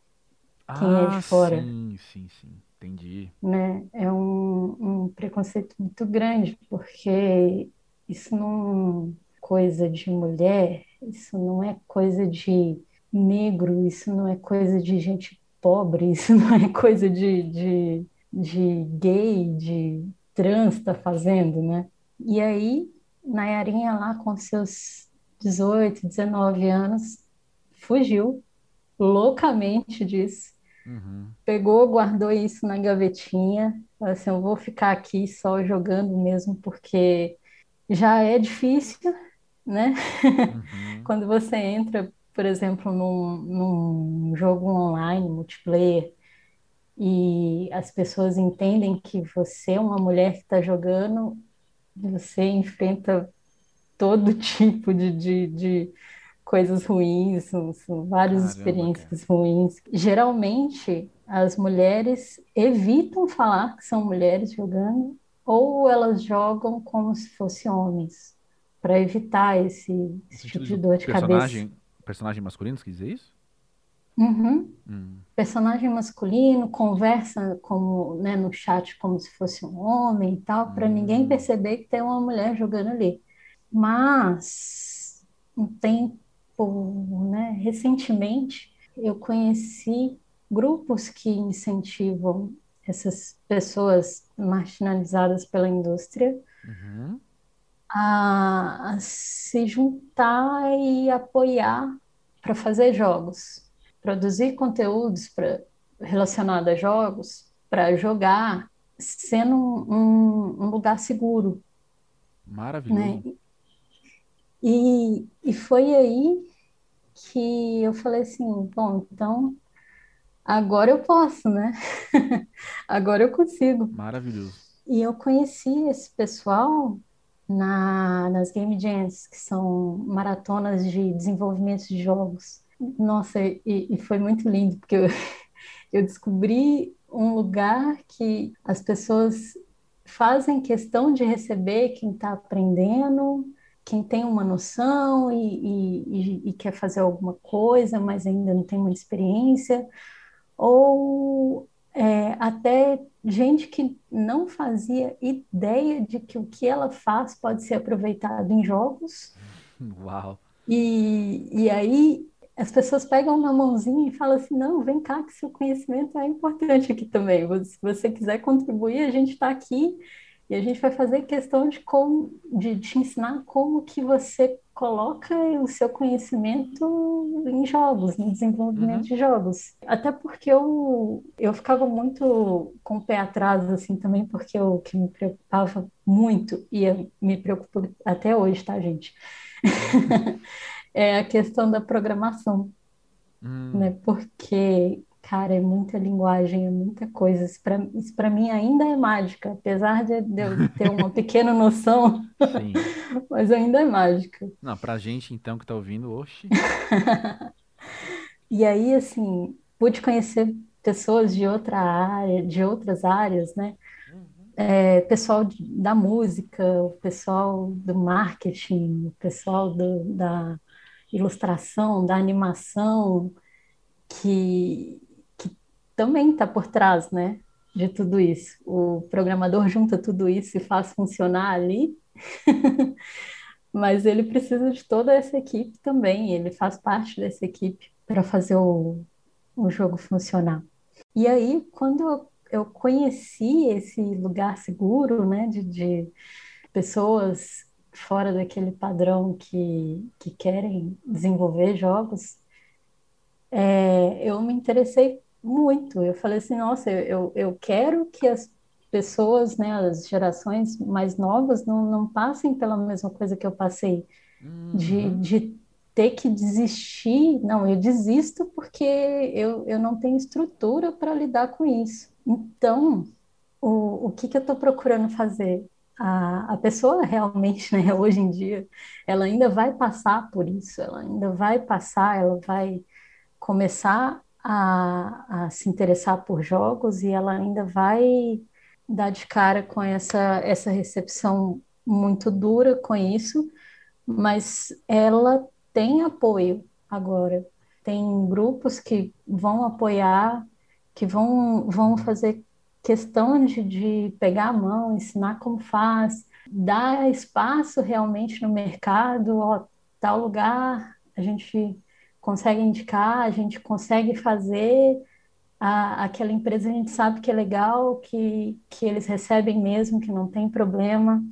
quem é de Ah, fora sim, sim, sim. Entendi. né? É um, um preconceito muito grande, porque isso não é coisa de mulher, isso não é coisa de negro, isso não é coisa de gente pobre, isso não é coisa de, de, de gay, de trans tá fazendo, né? E aí, Nayarinha lá com seus 18, 19 anos, fugiu loucamente disso Uhum. pegou, guardou isso na gavetinha. Assim, eu vou ficar aqui só jogando mesmo, porque já é difícil, né? Uhum. Quando você entra, por exemplo, num, num jogo online, multiplayer, e as pessoas entendem que você é uma mulher que está jogando, você enfrenta todo tipo de, de, de coisas ruins, são, são várias Caramba, cara. experiências ruins. Geralmente, as mulheres evitam falar que são mulheres jogando, ou elas jogam como se fossem homens, para evitar esse, esse tipo sentido de de dor de cabeça. Personagem, masculino, você quis dizer isso? Uhum. Hum. Personagem masculino conversa como, né, no chat como se fosse um homem e tal, para ninguém Hum. perceber que tem uma mulher jogando ali. Mas um tempo, né, recentemente, eu conheci grupos que incentivam essas pessoas marginalizadas pela indústria Uhum. A, se juntar e apoiar para fazer jogos, produzir conteúdos para relacionado a jogos, para jogar, sendo um, um lugar seguro, né? Maravilhoso. E, e foi aí que eu falei assim, bom, então agora eu posso, né? Agora eu consigo. Maravilhoso. E eu conheci esse pessoal na, nas Game Jams, que são maratonas de desenvolvimento de jogos. Nossa, e, e foi muito lindo, porque eu, eu descobri um lugar que as pessoas fazem questão de receber quem está aprendendo, quem tem uma noção e, e, e quer fazer alguma coisa, mas ainda não tem muita experiência ou é, até gente que não fazia ideia de que o que ela faz pode ser aproveitado em jogos, Uau. e, e aí as pessoas pegam na mãozinha e falam assim: não, vem cá, que seu conhecimento é importante aqui também. Se você quiser contribuir, a gente está aqui e a gente vai fazer questão de, como, de te ensinar como que você coloca o seu conhecimento em jogos, no desenvolvimento Uhum. de jogos. Até porque eu, eu ficava muito com o pé atrás, assim, também, porque o que me preocupava muito, e eu me preocupo até hoje, tá, gente? É a questão da programação, né? Hum. Porque, cara, é muita linguagem, é muita coisa. Isso para mim ainda é mágica, apesar de eu ter uma pequena noção, Sim. mas ainda é mágica. Não, pra gente então que tá ouvindo, oxe. E aí, assim, pude conhecer pessoas de outra área, de outras áreas, né? Uhum. É, pessoal da música, o pessoal do marketing, o pessoal do- da ilustração, da animação, que também está por trás, né? de tudo isso. O programador junta tudo isso e faz funcionar ali, mas ele precisa de toda essa equipe também, ele faz parte dessa equipe para fazer o, o jogo funcionar. E aí, quando eu conheci esse lugar seguro, né, de, de pessoas fora daquele padrão que, que querem desenvolver jogos, é, eu me interessei muito. Eu falei assim, nossa, eu, eu quero que as pessoas, né, as gerações mais novas não, não passem pela mesma coisa que eu passei, uhum. de, de ter que desistir. Não, eu desisto porque eu, eu não tenho estrutura para lidar com isso. Então, o, o que, que eu estou procurando fazer? A, a pessoa realmente, né, hoje em dia, ela ainda vai passar por isso, ela ainda vai passar, ela vai começar a, a se interessar por jogos e ela ainda vai dar de cara com essa, essa recepção muito dura com isso, mas ela tem apoio agora. Tem grupos que vão apoiar, que vão, vão fazer questão de, de pegar a mão, ensinar como faz, dar espaço realmente no mercado, ó, tal lugar, a gente consegue indicar, a gente consegue fazer a, aquela empresa, a gente sabe que é legal, que, que eles recebem mesmo, que não tem problema.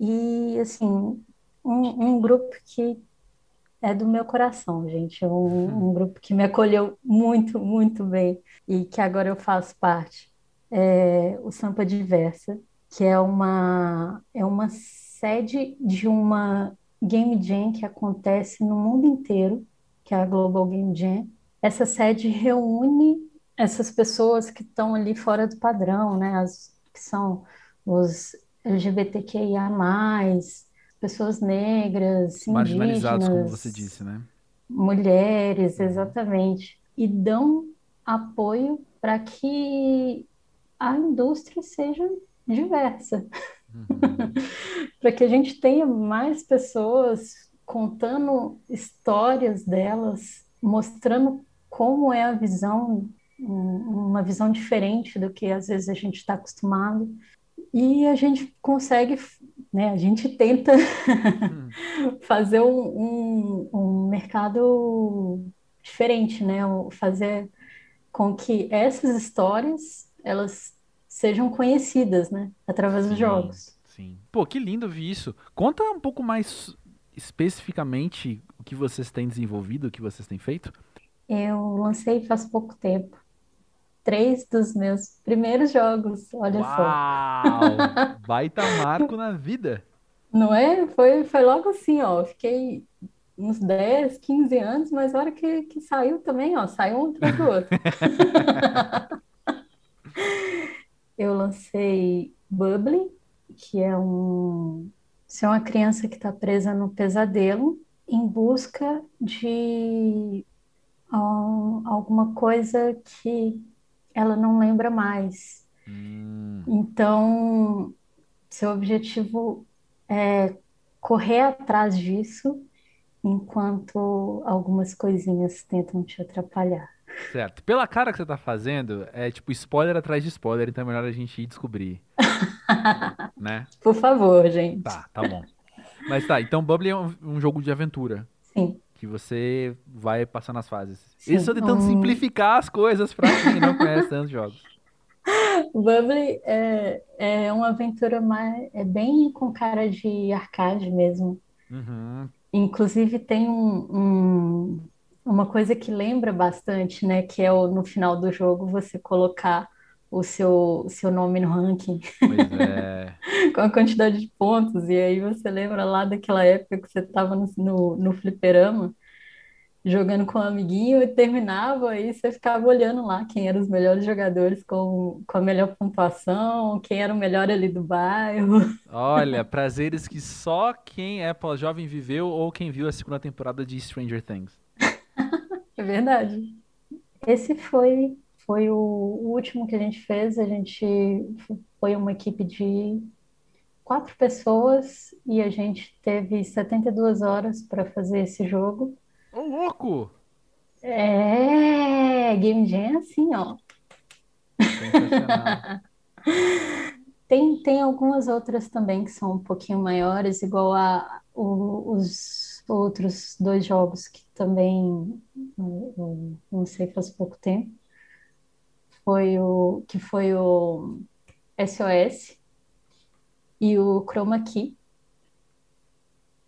E, assim, um, um grupo que é do meu coração, gente. É um, um, grupo que me acolheu muito, muito bem e que agora eu faço parte. É o Sampa Diversa, que é uma, é uma sede de uma Game Jam que acontece no mundo inteiro que é a Global Game Jam. Essa sede reúne essas pessoas que estão ali fora do padrão, né? As, que são os LGBTQIA+, pessoas negras, Marginalizados, como você disse, né? Mulheres, uhum. exatamente. E dão apoio para que a indústria seja diversa. Uhum. para que a gente tenha mais pessoas contando histórias delas, mostrando como é a visão, uma visão diferente do que às vezes a gente está acostumado. E a gente consegue, né, a gente tenta hum. fazer um, um, um mercado diferente, né, fazer com que essas histórias elas sejam conhecidas, né, através sim, dos jogos. Sim. Pô, que lindo ver isso. Conta um pouco mais especificamente o que vocês têm desenvolvido, o que vocês têm feito? Eu lancei faz pouco tempo. Três dos meus primeiros jogos, olha Uau! só. Baita marco na vida. Não é? Foi, foi logo assim, ó. Fiquei uns 10, 15 anos, mas a hora que, que saiu também, ó, saiu um atrás do outro. eu lancei Bubble, que é um se é uma criança que está presa no pesadelo em busca de alguma coisa que ela não lembra mais. Hum. Então, seu objetivo é correr atrás disso enquanto algumas coisinhas tentam te atrapalhar. Certo. Pela cara que você tá fazendo, é tipo spoiler atrás de spoiler, então é melhor a gente ir descobrir. né? Por favor, gente. Tá, tá bom. Mas tá, então Bubble é um, um jogo de aventura. Sim. Que você vai passando as fases. Sim, Isso eu tentando um... simplificar as coisas pra quem não conhece tantos jogos. Bubble é, é uma aventura mais. É bem com cara de arcade mesmo. Uhum. Inclusive tem um, um, uma coisa que lembra bastante, né? Que é o, no final do jogo você colocar o seu, seu nome no ranking. Pois é. Com a quantidade de pontos. E aí você lembra lá daquela época que você estava no, no, no fliperama, jogando com um amiguinho e terminava, e você ficava olhando lá quem eram os melhores jogadores com, com a melhor pontuação, quem era o melhor ali do bairro. Olha, prazeres que só quem é pós-jovem viveu ou quem viu a segunda temporada de Stranger Things. É verdade. Esse foi foi o, último que a gente fez. A gente foi uma equipe de quatro pessoas e a gente teve 72 horas para fazer esse jogo. Ô, louco! É, Game Jam é assim, ó. Tem, tem algumas outras também que são um pouquinho maiores, igual a o- os outros dois jogos que também eu, eu lancei faz pouco tempo. Foi o que foi o SOS e o Chroma Key,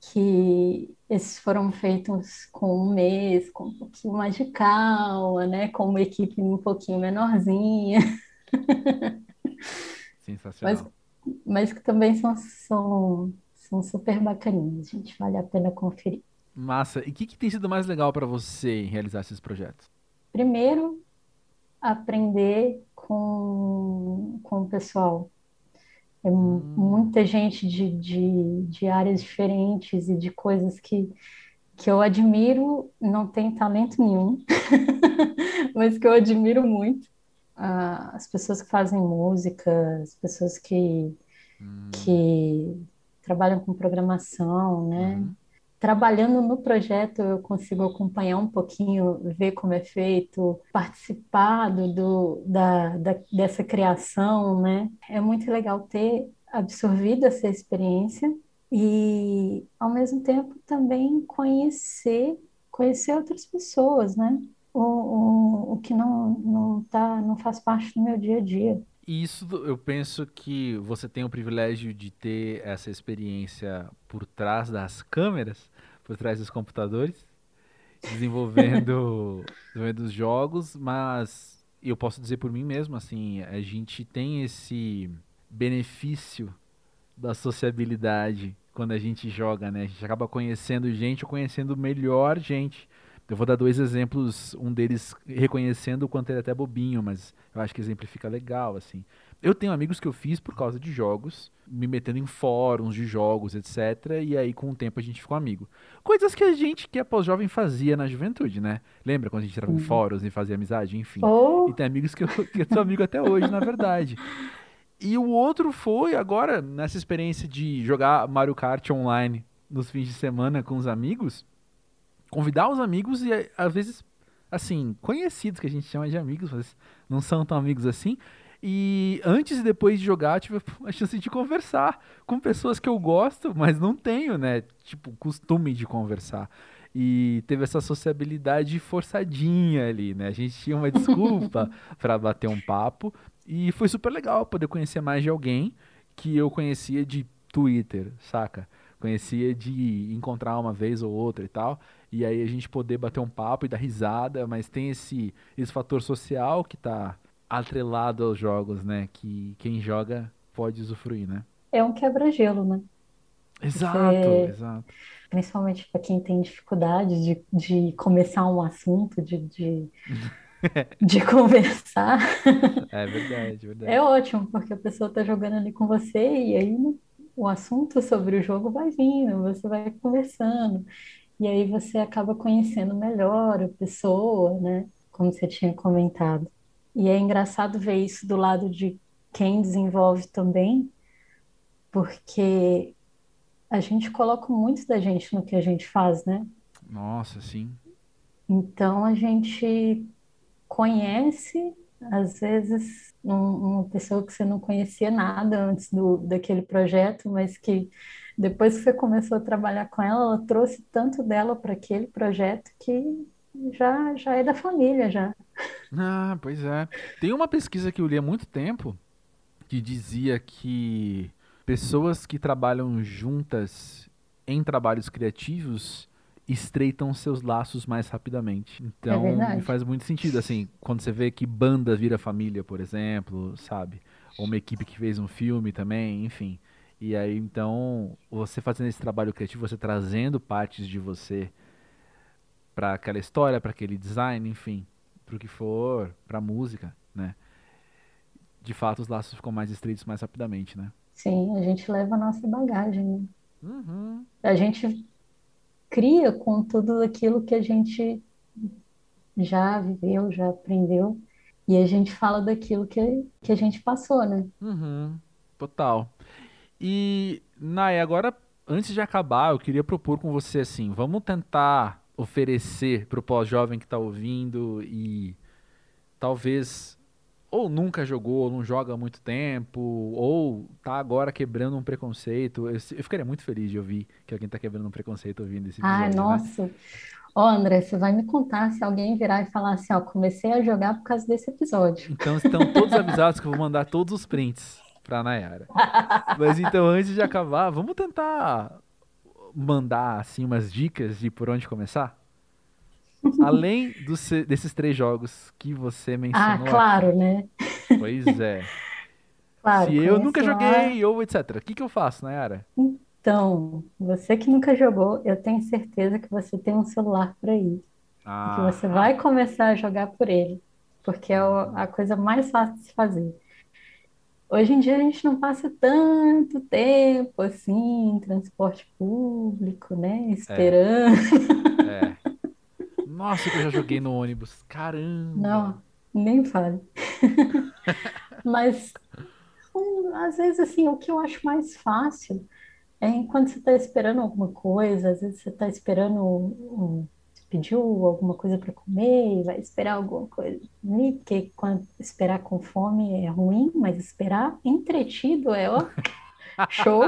que esses foram feitos com um mês, com um pouquinho mais de calma, né? Com uma equipe um pouquinho menorzinha, mas, Sensacional. mas que também são, são, são super bacaninhas, gente. Vale a pena conferir. Massa. E o que, que tem sido mais legal para você em realizar esses projetos? Primeiro, aprender com, com o pessoal. É Hum, muita gente de, de, de áreas diferentes e de coisas que, que eu admiro, não tem talento nenhum, mas que eu admiro muito. Ah, as pessoas que fazem música, as pessoas que, hum, que trabalham com programação, né? uhum. Trabalhando no projeto, eu consigo acompanhar um pouquinho, ver como é feito, participar do, da, da- dessa criação, né? É muito legal ter absorvido essa experiência e, ao mesmo tempo, também conhecer, conhecer outras pessoas, né? O, o, o que não, não tá, não faz parte do meu dia a dia. E isso eu penso que você tem o privilégio de ter essa experiência por trás das câmeras, por trás dos computadores, desenvolvendo, desenvolvendo os jogos, mas eu posso dizer por mim mesmo, assim, a gente tem esse benefício da sociabilidade quando a gente joga, né? A gente acaba conhecendo gente ou conhecendo melhor gente. Eu vou dar dois exemplos, um deles reconhecendo o quanto ele é até bobinho, mas eu acho que exemplifica legal, assim. Eu tenho amigos que eu fiz por causa de jogos, me metendo em fóruns de jogos, etc. E aí, com o tempo, a gente ficou amigo. Coisas que a gente, que é pós-jovem, fazia na juventude, né? Lembra quando a gente entrava em Sim. fóruns e fazia amizade? Enfim. E Ou, tem amigos que eu, que eu sou amigo até hoje, na verdade. E o outro foi agora, nessa experiência de jogar Mario Kart online nos fins de semana com os amigos, convidar os amigos e às vezes, assim, conhecidos que a gente chama de amigos, mas não são tão amigos assim. E antes e depois de jogar, tive a chance de conversar com pessoas que eu gosto, mas não tenho, né? Tipo, costume de conversar. E teve essa sociabilidade forçadinha ali, né? A gente tinha uma desculpa para bater um papo e foi super legal poder conhecer mais de alguém que eu conhecia de Twitter, saca? Conhecia de encontrar uma vez ou outra e tal. E aí a gente poder bater um papo e dar risada, mas tem esse, esse fator social que tá atrelado aos jogos, né? Que quem joga pode usufruir, né? é um quebra-gelo, né? Exato, exato. principalmente para quem tem dificuldade de, de começar um assunto, de, de, de conversar, É verdade, é verdade. ótimo, porque a pessoa está jogando ali com você e aí o assunto sobre o jogo vai vindo, você vai conversando, e aí você acaba conhecendo melhor a pessoa, né? Como você tinha comentado. E é engraçado ver isso do lado de quem desenvolve também, porque a gente coloca muito da gente no que a gente faz, né? Nossa, sim. Então a gente conhece, às vezes, um- uma pessoa que você não conhecia nada antes do, daquele projeto, mas que depois que você começou a trabalhar com ela, ela trouxe tanto dela para aquele projeto que já, já é da família, já. Ah, pois é. Tem uma pesquisa que eu li há muito tempo que dizia que pessoas que trabalham juntas em trabalhos criativos estreitam seus laços mais rapidamente. É Então, verdade. faz muito sentido, assim, quando você vê que banda vira família, por exemplo, sabe? Ou uma equipe que fez um filme também, enfim. E aí, então, você fazendo esse trabalho criativo, você trazendo partes de você para aquela história, para aquele design, enfim, pro que for, pra música, né? De fato, os laços ficam mais estreitos mais rapidamente, né? Sim, a gente leva a nossa bagagem, né? Uhum. A gente cria com tudo aquilo que a gente já viveu, já aprendeu, e a gente fala daquilo que, que a gente passou, né? Uhum. Total. E, Nai, agora, antes de acabar, eu queria propor com você assim, vamos tentar oferecer pro pós-jovem que tá ouvindo e talvez ou nunca jogou, ou não joga há muito tempo, ou tá agora quebrando um preconceito. Eu, eu ficaria muito feliz de ouvir que alguém tá quebrando um preconceito ouvindo esse episódio, né? nossa. Ó, André, você vai me contar se alguém virar e falar assim, ó, comecei a jogar por causa desse episódio. Então estão todos avisados que eu vou mandar todos os prints pra Nayara. Mas então, antes de acabar, vamos tentar mandar assim umas dicas de por onde começar? Além dos, desses três jogos que você Ah, mencionou claro, aqui. né? Pois é. Claro, Se eu nunca conheço lá. joguei ou etc. O que que eu faço, Nayara? Então, você que nunca jogou, eu tenho certeza que você tem um celular por aí. E que Ah, você vai começar a jogar por ele, porque é a coisa mais fácil de se fazer. Hoje em dia a gente não passa tanto tempo assim em transporte público, né? é, Esperando. é. Nossa, que eu já joguei no ônibus. Caramba. Não, nem fale. Mas hum, às vezes assim, o que eu acho mais fácil é enquanto você está esperando alguma coisa, às vezes você está esperando, um, pediu alguma coisa para comer e vai esperar alguma coisa porque quando esperar com fome é ruim, mas esperar entretido é ó, show.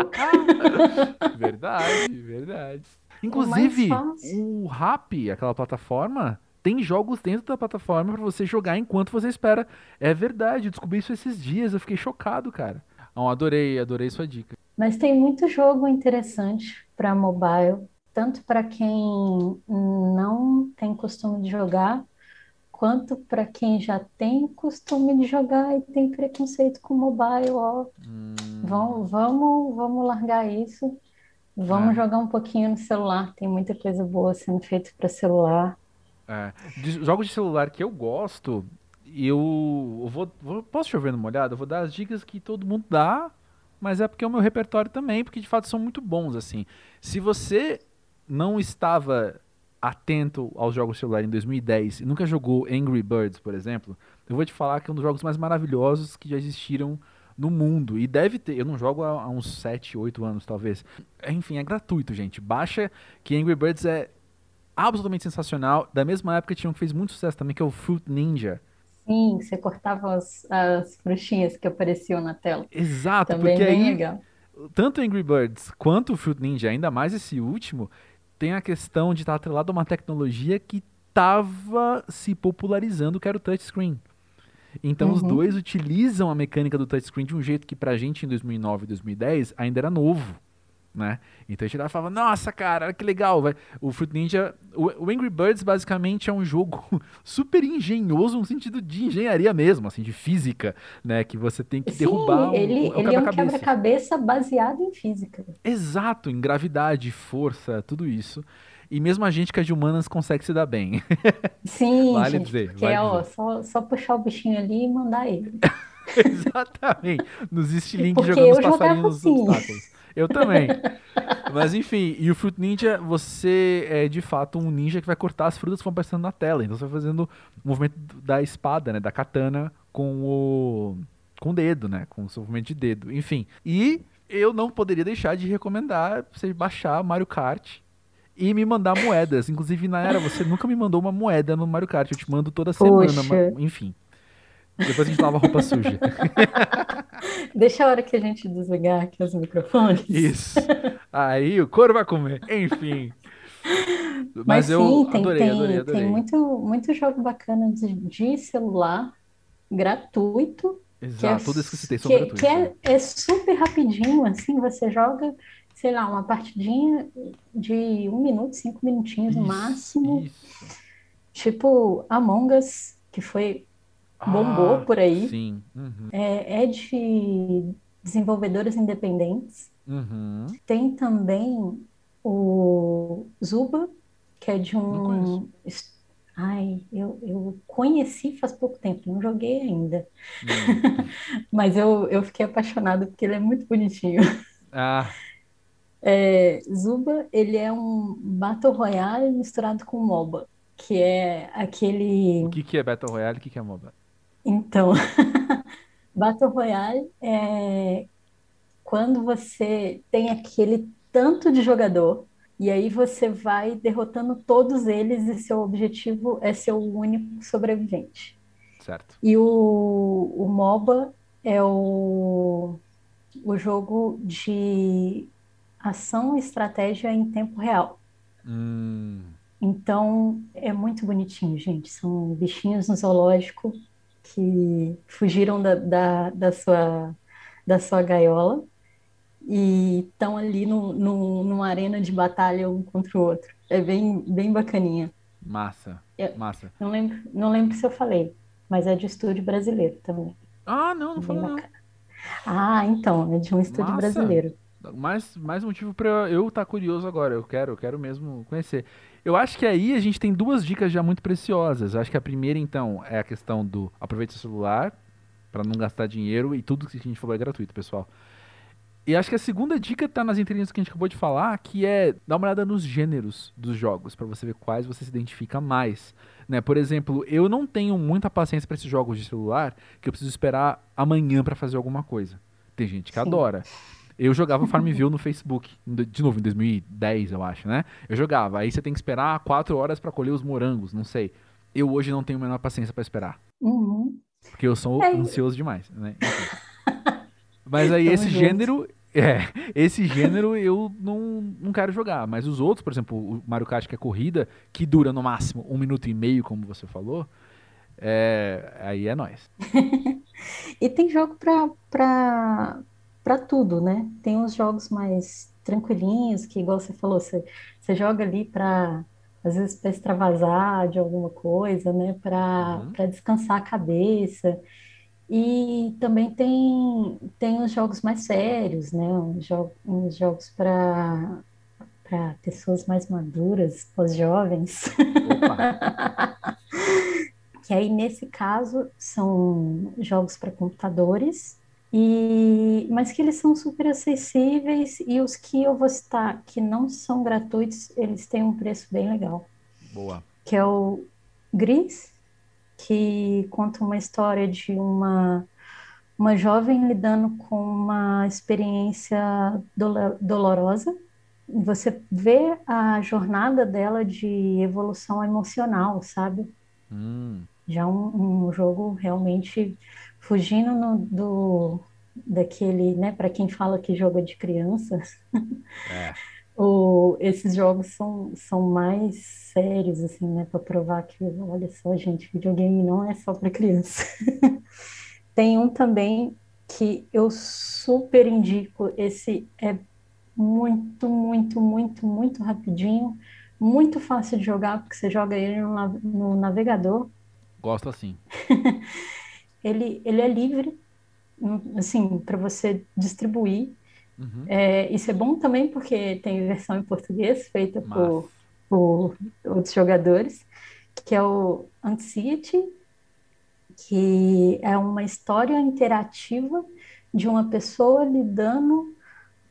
Verdade, verdade. É Inclusive, o Rappi, aquela plataforma, tem jogos dentro da plataforma pra você jogar enquanto você espera. É verdade, eu descobri isso esses dias, eu fiquei chocado, cara. Então, adorei, adorei sua dica. Mas tem muito jogo interessante para mobile, tanto para quem não tem costume de jogar, quanto para quem já tem costume de jogar e tem preconceito com mobile, ó. Hum, Vamos, vamos, vamos largar isso. Vamos é, jogar um pouquinho no celular. Tem muita coisa boa sendo feita para celular. é. De jogos de celular que eu gosto, eu, eu vou, vou- Posso chover numa olhada? Eu vou dar as dicas que todo mundo dá, mas é porque é o meu repertório também, porque de fato são muito bons, assim. Se você não estava atento aos jogos de celular em 2010 e nunca jogou Angry Birds, por exemplo, eu vou te falar que é um dos jogos mais maravilhosos que já existiram no mundo. E deve ter, eu não jogo há, uns 7, 8 anos, talvez. Enfim, é gratuito, gente. Baixa que Angry Birds é absolutamente sensacional. Da mesma época tinha um que fez muito sucesso também, que é o Fruit Ninja. Sim, você cortava as, as frutinhas que apareciam na tela. Exato, Também porque bem aí legal. tanto Angry Birds quanto o Fruit Ninja, ainda mais esse último, tem a questão de estar atrelado a uma tecnologia que estava se popularizando, que era o touchscreen. Então os Uhum. dois utilizam a mecânica do touchscreen de um jeito que pra gente em 2009 e 2010 ainda era novo, né? Então a gente lá falava, nossa cara, olha que legal, vai. O Fruit Ninja, o, o Angry Birds basicamente é um jogo super engenhoso no sentido de engenharia mesmo, assim, de física, né? Que você tem que derrubar Sim, um, ele, é um ele é um quebra-cabeça. baseado em física. Exato, em gravidade, força, tudo isso. E mesmo a gente que é de humanas consegue se dar bem. Sim, Vale gente, dizer, porque vale é ó, dizer. só, só puxar o bichinho ali e mandar ele. Exatamente. Nos estilingues jogando os passarinhos nos assim. obstáculos. Eu também. Mas enfim, e o Fruit Ninja, você é de fato um ninja que vai cortar as frutas que vão aparecendo na tela. Então você vai fazendo o movimento da espada, né? Da katana com o. com o dedo, né? Com o seu movimento de dedo. Enfim. E eu não poderia deixar de recomendar você baixar Mario Kart e me mandar moedas. Inclusive, na era, você nunca me mandou uma moeda no Mario Kart. Eu te mando toda semana. Poxa. Enfim. Depois a gente lava a roupa suja. Deixa a hora que a gente desligar aqui os microfones. Isso. Aí o couro vai comer. Enfim. Mas, Mas eu sim, tem, adorei, tem, adorei, tem muito, muito jogo bacana de, de celular, gratuito, que é, Exato, todos que citei são que, gratuitos. que é, é super rapidinho, assim, você joga, sei lá, uma partidinha de um minuto, cinco minutinhos no Isso, máximo, isso. tipo Among Us, que foi, bombou Ah, por aí, Sim. Uhum. é, é de desenvolvedores independentes. Uhum. Tem também o Zuba, que é de um. Ai, eu, eu conheci faz pouco tempo, não joguei ainda. Hum. Mas eu, eu fiquei apaixonada porque ele é muito bonitinho. Ah, É, Zuba, ele é um Battle Royale misturado com MOBA, que é o aquele. que, que é Battle Royale e o que, que é MOBA? Então, Battle Royale é quando você tem aquele tanto de jogador, e aí você vai derrotando todos eles, e seu objetivo é ser o único sobrevivente. Certo. E o, o MOBA é o, o jogo de ação e estratégia em tempo real. Hum, Então, é muito bonitinho, gente. São bichinhos no zoológico que fugiram da, da, da sua, da sua gaiola e estão ali no, no, numa arena de batalha um contra o outro. É bem, bem bacaninha. massa. É. Massa. Não lembro, não lembro se eu falei, mas é de estúdio brasileiro também. Ah, não, não falou não. Ah, então, é de um estúdio Massa. brasileiro. Mais, mais motivo pra eu estar curioso agora. Eu quero, eu quero mesmo conhecer. Eu acho que aí a gente tem duas dicas já muito preciosas. Eu acho que a primeira, então, é a questão do aproveite seu celular para não gastar dinheiro e tudo que a gente falou é gratuito, pessoal. E acho que a segunda dica tá nas entrelinhas que a gente acabou de falar, que é dar uma olhada nos gêneros dos jogos, para você ver quais você se identifica mais. Né? Por exemplo, eu não tenho muita paciência para esses jogos de celular que eu preciso esperar amanhã para fazer alguma coisa. Tem gente que Sim. adora. Eu jogava Farmville no Facebook, de novo, em 2010, eu acho, né? Eu jogava. Aí você tem que esperar quatro horas pra colher os morangos, não sei. Eu hoje não tenho a menor paciência pra esperar. Uhum. Porque eu sou É. ansioso demais, né? Mas aí esse junto. gênero. É, esse gênero eu não, não quero jogar. Mas os outros, por exemplo, o Mario Kart que é corrida, que dura no máximo um minuto e meio, como você falou, é, aí é nóis. E tem jogo pra, pra, pra tudo, né? Tem uns jogos mais tranquilinhos, que, igual você falou, você, você joga ali pra, às vezes, para extravasar de alguma coisa, né? Para Uhum. para descansar a cabeça. E também tem, tem os jogos mais sérios, né? Uns, jo uns jogos para para pessoas mais maduras, pós-jovens. Que aí, nesse caso, são jogos para computadores, e mas que eles são super acessíveis, e os que eu vou citar que não são gratuitos, eles têm um preço bem legal, Boa. que é o Gris, que conta uma história de uma, uma jovem lidando com uma experiência dolo- dolorosa. Você vê a jornada dela de evolução emocional, sabe? Hum, Já um, um jogo realmente fugindo no- do daquele, né? Para quem fala que jogo é de criança, é. o, esses jogos são, são mais sérios, assim, né? Para provar que, olha só, gente, videogame não é só para criança. Tem um também que eu super indico. Esse é muito, muito, muito, muito rapidinho, muito fácil de jogar, porque você joga ele no, no navegador. Gosto assim. Ele, ele é livre, hum, assim, para você distribuir. Uhum. É, isso é bom também porque tem versão em português feita por, por outros jogadores, que é o Anxiety, que é uma história interativa de uma pessoa lidando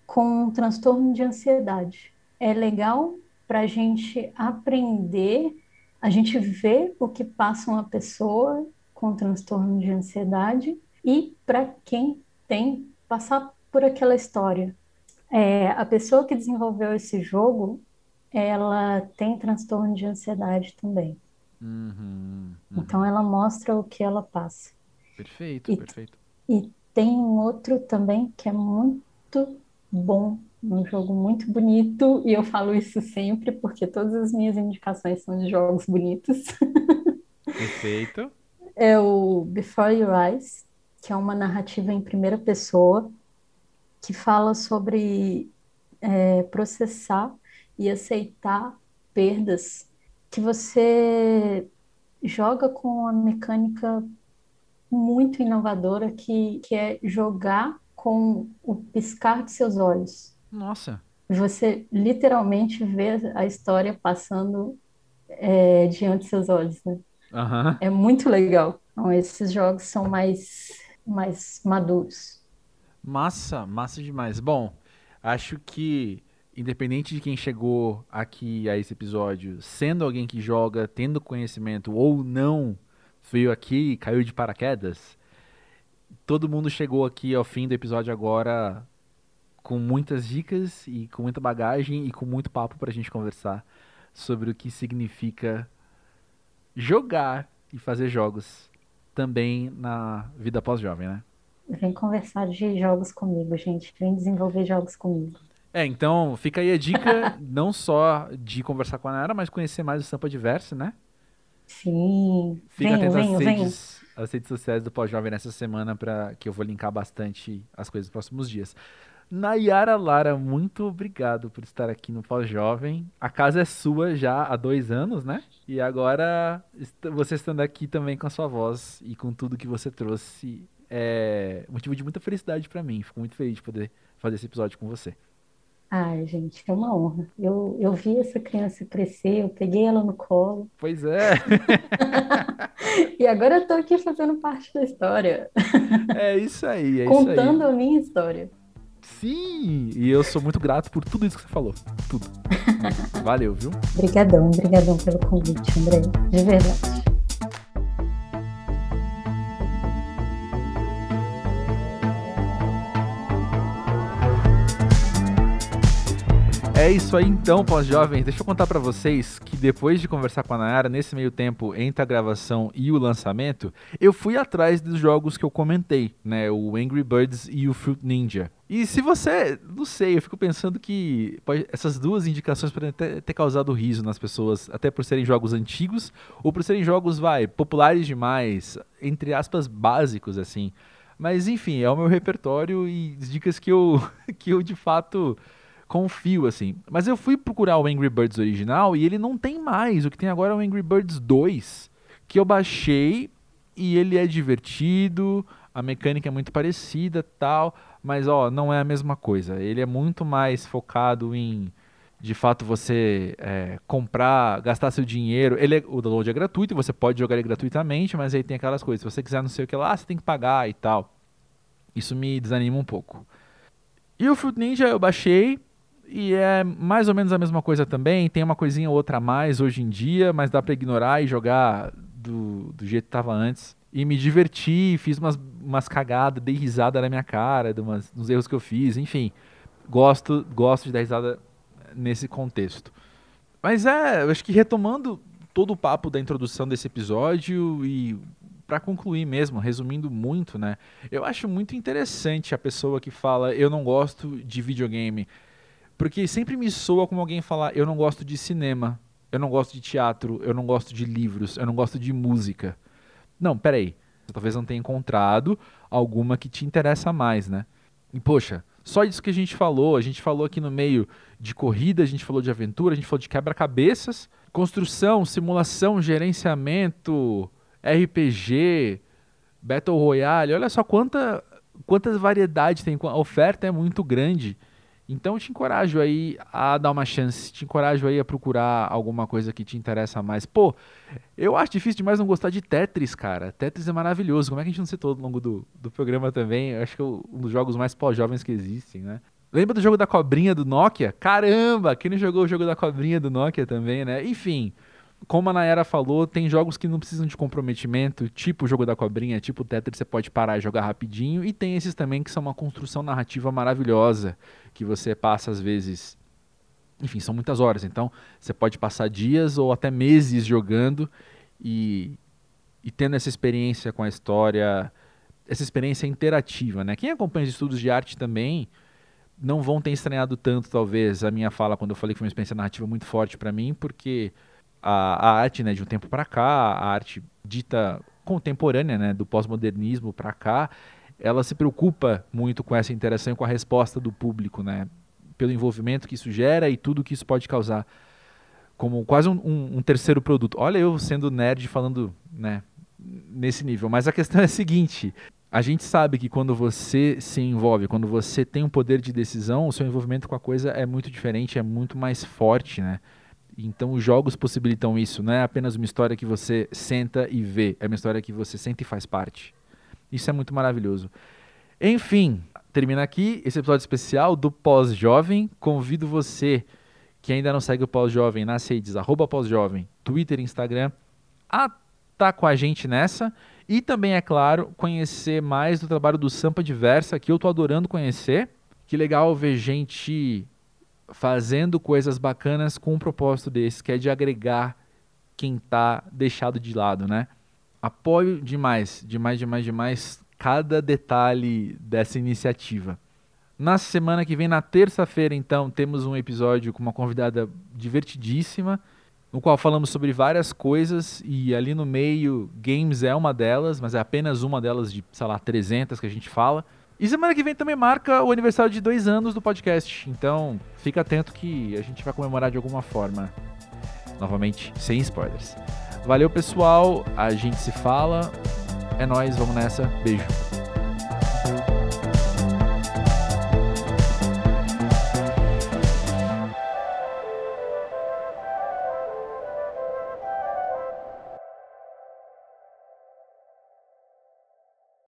com um transtorno de ansiedade. É legal para a gente aprender, a gente ver o que passa uma pessoa com transtorno de ansiedade e para quem tem passar por aquela história. É, a pessoa que desenvolveu esse jogo, ela tem transtorno de ansiedade também. Uhum, uhum. Então ela mostra o que ela passa. Perfeito, E- perfeito. E tem um outro também que é muito bom, um jogo muito bonito, e eu falo isso sempre porque todas as minhas indicações são de jogos bonitos. Perfeito. É o Before Your Eyes, que é uma narrativa em primeira pessoa que fala sobre é, processar e aceitar perdas, que você joga com uma mecânica muito inovadora que, que é jogar com o piscar de seus olhos. Nossa. Você literalmente vê a história passando é, diante de seus olhos, né? Aham. É muito legal. Então, esses jogos são mais, mais maduros. Massa, massa demais. Bom, acho que independente de quem chegou aqui a esse episódio, sendo alguém que joga, tendo conhecimento ou não, veio aqui e caiu de paraquedas, todo mundo chegou aqui ao fim do episódio agora com muitas dicas e com muita bagagem e com muito papo pra gente conversar sobre o que significa jogar e fazer jogos também na vida pós-jovem, né? Vem conversar de jogos comigo, gente. Vem desenvolver jogos comigo. É, então fica aí a dica, não só de conversar com a Nara, mas conhecer mais o Sampa Diverso, né? Sim. Fica venho, atento venho, às, redes, às redes sociais do Pós-Jovem nessa semana, para que eu vou linkar bastante as coisas nos próximos dias. Nayara Lara, muito obrigado por estar aqui no Pós-Jovem. A casa é sua já há dois anos, né? E agora você estando aqui também com a sua voz e com tudo que você trouxe é motivo de muita felicidade para mim. Fico muito feliz de poder fazer esse episódio com você. Ai, gente, é uma honra. Eu, eu vi essa criança crescer, eu peguei ela no colo Pois é, e agora eu tô aqui fazendo parte da história, é isso aí, é isso aí. contando a minha história. Sim, e eu sou muito grato por tudo isso que você falou. Tudo. Valeu, viu? Obrigadão, obrigadão pelo convite, André, de verdade. É isso aí então, pós-jovens. Deixa eu contar pra vocês que depois de conversar com a Nayara, nesse meio tempo entre a gravação e o lançamento, eu fui atrás dos jogos que eu comentei, né? O Angry Birds e o Fruit Ninja. E se você, não sei, eu fico pensando que pode- essas duas indicações podem até ter causado riso nas pessoas, até por serem jogos antigos ou por serem jogos, vai, populares demais, entre aspas, básicos, assim. Mas enfim, é o meu repertório e dicas que eu, que eu de fato confio, assim. Mas eu fui procurar o Angry Birds original e ele não tem mais. O que tem agora é o Angry Birds 2, que eu baixei e ele é divertido, a mecânica é muito parecida tal, mas ó, não é a mesma coisa. Ele é muito mais focado em de fato você é, comprar, gastar seu dinheiro. Ele é- o download é gratuito, você pode jogar ele gratuitamente, mas aí tem aquelas coisas. Se você quiser não sei o que lá, você tem que pagar e tal. Isso me desanima um pouco. E o Fruit Ninja eu baixei e é mais ou menos a mesma coisa também. Tem uma coisinha ou outra a mais hoje em dia, mas dá pra ignorar e jogar do, do jeito que tava antes. E me diverti, fiz umas, umas cagadas, dei risada na minha cara, de umas, dos erros que eu fiz, enfim. Gosto, gosto de dar risada nesse contexto. Mas é, eu acho que retomando todo o papo da introdução desse episódio e pra concluir mesmo, resumindo muito, né? Eu acho muito interessante a pessoa que fala eu não gosto de videogame, porque sempre me soa como alguém falar eu não gosto de cinema, eu não gosto de teatro, eu não gosto de livros, eu não gosto de música. Não, peraí. Você talvez não tenha encontrado alguma que te interessa mais, né? E poxa, só isso que a gente falou, a gente falou aqui no meio de corrida, a gente falou de aventura, a gente falou de quebra-cabeças, construção, simulação, gerenciamento, RPG, Battle Royale. Olha só quanta, quantas variedades tem, a oferta é muito grande. Então eu te encorajo aí a dar uma chance, te encorajo aí a procurar alguma coisa que te interessa mais. Pô, eu acho difícil demais não gostar de Tetris, cara. Tetris é maravilhoso. Como é que a gente não citou ao longo do, do programa também? Eu acho que é um dos jogos mais pós-jovens que existem, né? Lembra do jogo da cobrinha do Nokia? Caramba, quem não jogou o jogo da cobrinha do Nokia também, né? Enfim, como a Nayara falou, tem jogos que não precisam de comprometimento, tipo o jogo da cobrinha, tipo o Tetris, você pode parar e jogar rapidinho. E tem esses também que são uma construção narrativa maravilhosa, que você passa às vezes. Enfim, são muitas horas, então você pode passar dias ou até meses jogando e, e tendo essa experiência com a história, essa experiência interativa, né? Quem acompanha os estudos de arte também não vão ter estranhado tanto, talvez, a minha fala quando eu falei que foi uma experiência narrativa muito forte para mim, porque a, a arte, né, de um tempo para cá, a arte dita contemporânea, né, do pós-modernismo para cá, ela se preocupa muito com essa interação e com a resposta do público, né, pelo envolvimento que isso gera e tudo que isso pode causar, como quase um, um, um terceiro produto. Olha eu sendo nerd falando, né, nesse nível, mas a questão é a seguinte: a gente sabe que quando você se envolve, quando você tem um poder de decisão, o seu envolvimento com a coisa é muito diferente, é muito mais forte, né? Então os jogos possibilitam isso, não é apenas uma história que você senta e vê, é uma história que você sente e faz parte. Isso é muito maravilhoso. Enfim, termina aqui esse episódio especial do Pós-Jovem. Convido você que ainda não segue o Pós-Jovem nas redes, arroba Pós-Jovem, Twitter Instagram, a tá com a gente nessa. E também, é claro, conhecer mais do trabalho do Sampa Diversa, que eu tô adorando conhecer. Que legal ver gente fazendo coisas bacanas com um propósito desse, que é de agregar quem tá deixado de lado, né? Apoio demais, demais, demais, demais cada detalhe dessa iniciativa. Na semana que vem, na terça-feira, então, temos um episódio com uma convidada divertidíssima, no qual falamos sobre várias coisas e ali no meio, games é uma delas, mas é apenas uma delas de, sei lá, 300 que a gente fala. E semana que vem também marca o aniversário de dois anos do podcast, então fica atento que a gente vai comemorar de alguma forma. Novamente, sem spoilers. Valeu, pessoal. A gente se fala. É nóis, vamos nessa. Beijo.